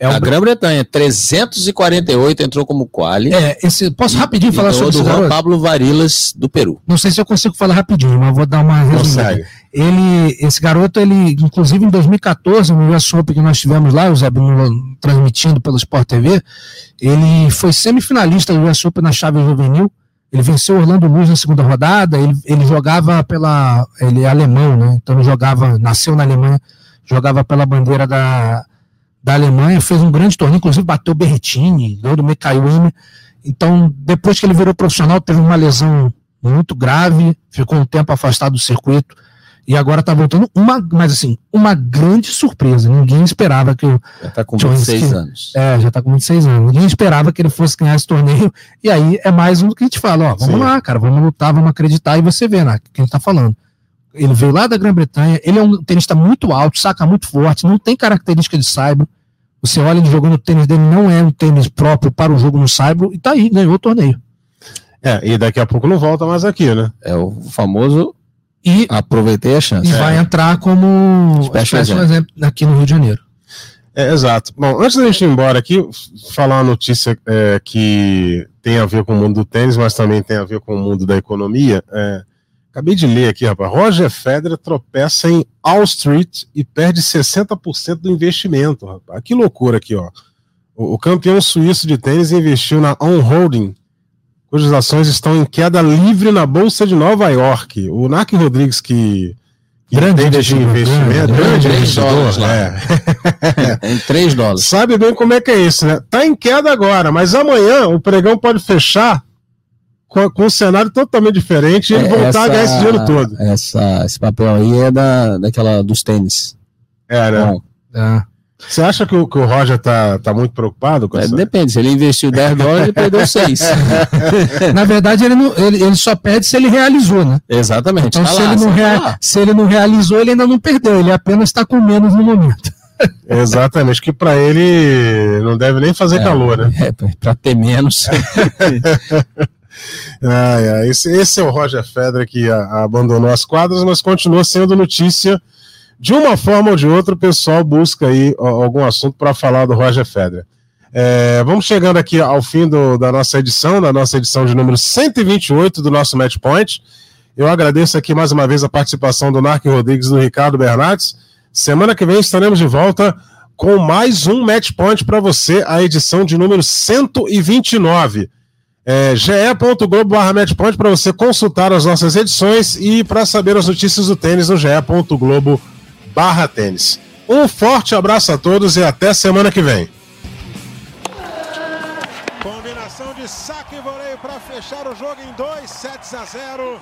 É a Grã-Bretanha, 348 entrou como quali. É, esse, posso rapidinho e falar sobre o Juan Pablo Varilas do Peru. Não sei se eu consigo falar rapidinho, mas vou dar uma resumida. Ele, esse garoto, ele, inclusive em 2014, no US Open que nós tivemos lá, o Zé Bruno transmitindo pelo Sport TV, ele foi semifinalista do US Open na chave juvenil. Ele venceu Orlando Luz na segunda rodada. Ele, ele jogava pela. Ele é alemão, né? Então ele jogava, nasceu na Alemanha, jogava pela bandeira da da Alemanha, fez um grande torneio, inclusive bateu o Berrettini, ganhou do Mekayumi. Então, depois que ele virou profissional, teve uma lesão muito grave, ficou um tempo afastado do circuito e agora está voltando uma, mas assim, uma grande surpresa. Ninguém esperava que o já está com 26 anos. É, já está com 26 anos. Ninguém esperava que ele fosse ganhar esse torneio. E aí é mais um do que a gente fala, ó, vamos Sim. lá, cara, vamos lutar, vamos acreditar e você vê, né, que a gente está falando. ele veio lá da Grã-Bretanha, ele é um tenista muito alto, saca muito forte, não tem característica de saibro. Você olha ele jogando o tênis dele, não é um tênis próprio para o jogo no saibro, e tá aí, ganhou o torneio. É, e daqui a pouco não volta mais aqui, né? É o famoso E, aproveitei a chance. e vai entrar como Special special exemplo aqui no Rio de Janeiro. É, exato. Bom, antes da gente ir embora aqui, falar uma notícia é, que tem a ver com o mundo do tênis, mas também tem a ver com o mundo da economia. É, acabei de ler aqui, rapaz. Roger Federer tropeça em Wall Street e perde 60% do investimento, rapaz. Que loucura aqui, ó. O, o campeão suíço de tênis investiu na On Holding, cujas ações estão em queda livre na Bolsa de Nova York. O Narc Rodrigues, que, Grande entende de investidor, investimento, grande, grande grande investidor, dólares lá. é. Em 3 dólares. Sabe bem como é que é isso, né? Tá em queda agora, mas amanhã o pregão pode fechar com, com um cenário totalmente diferente e ele voltar a ganhar esse dinheiro todo. Essa, esse papel aí é da, daquela dos tênis. É, né? Bom, É. Você acha que o, que o Roger tá, tá muito preocupado com é, essa? depende, se ele investiu 10 dólares, ele perdeu 6. Na verdade, ele, não, ele, ele só perde se ele realizou, né? Exatamente. Então, tá se, lá, ele não tá rea- lá. se ele não realizou, ele ainda não perdeu, ele apenas está com menos no momento. Exatamente, que pra ele não deve nem fazer É. calor, né? É, pra ter menos. Ai, ai, esse, esse é o Roger Federer que a- abandonou as quadras, mas continua sendo notícia. De uma forma ou de outra, o pessoal busca aí algum assunto para falar do Roger Federer. É, vamos chegando aqui ao fim do- da nossa edição, da nossa edição de número 128 do nosso Match Point. Eu agradeço aqui mais uma vez a participação do Narc Rodrigues e do Ricardo Bernardes. Semana que vem estaremos de volta com mais um Match Point para você, a edição de número 129 é, ge.globo barra matchpoint para você consultar as nossas edições e para saber as notícias do tênis no ge.globo barra tênis. Um forte abraço a todos e até semana que vem. Combinação de saque e voleio para fechar o jogo em 2 sets a 0.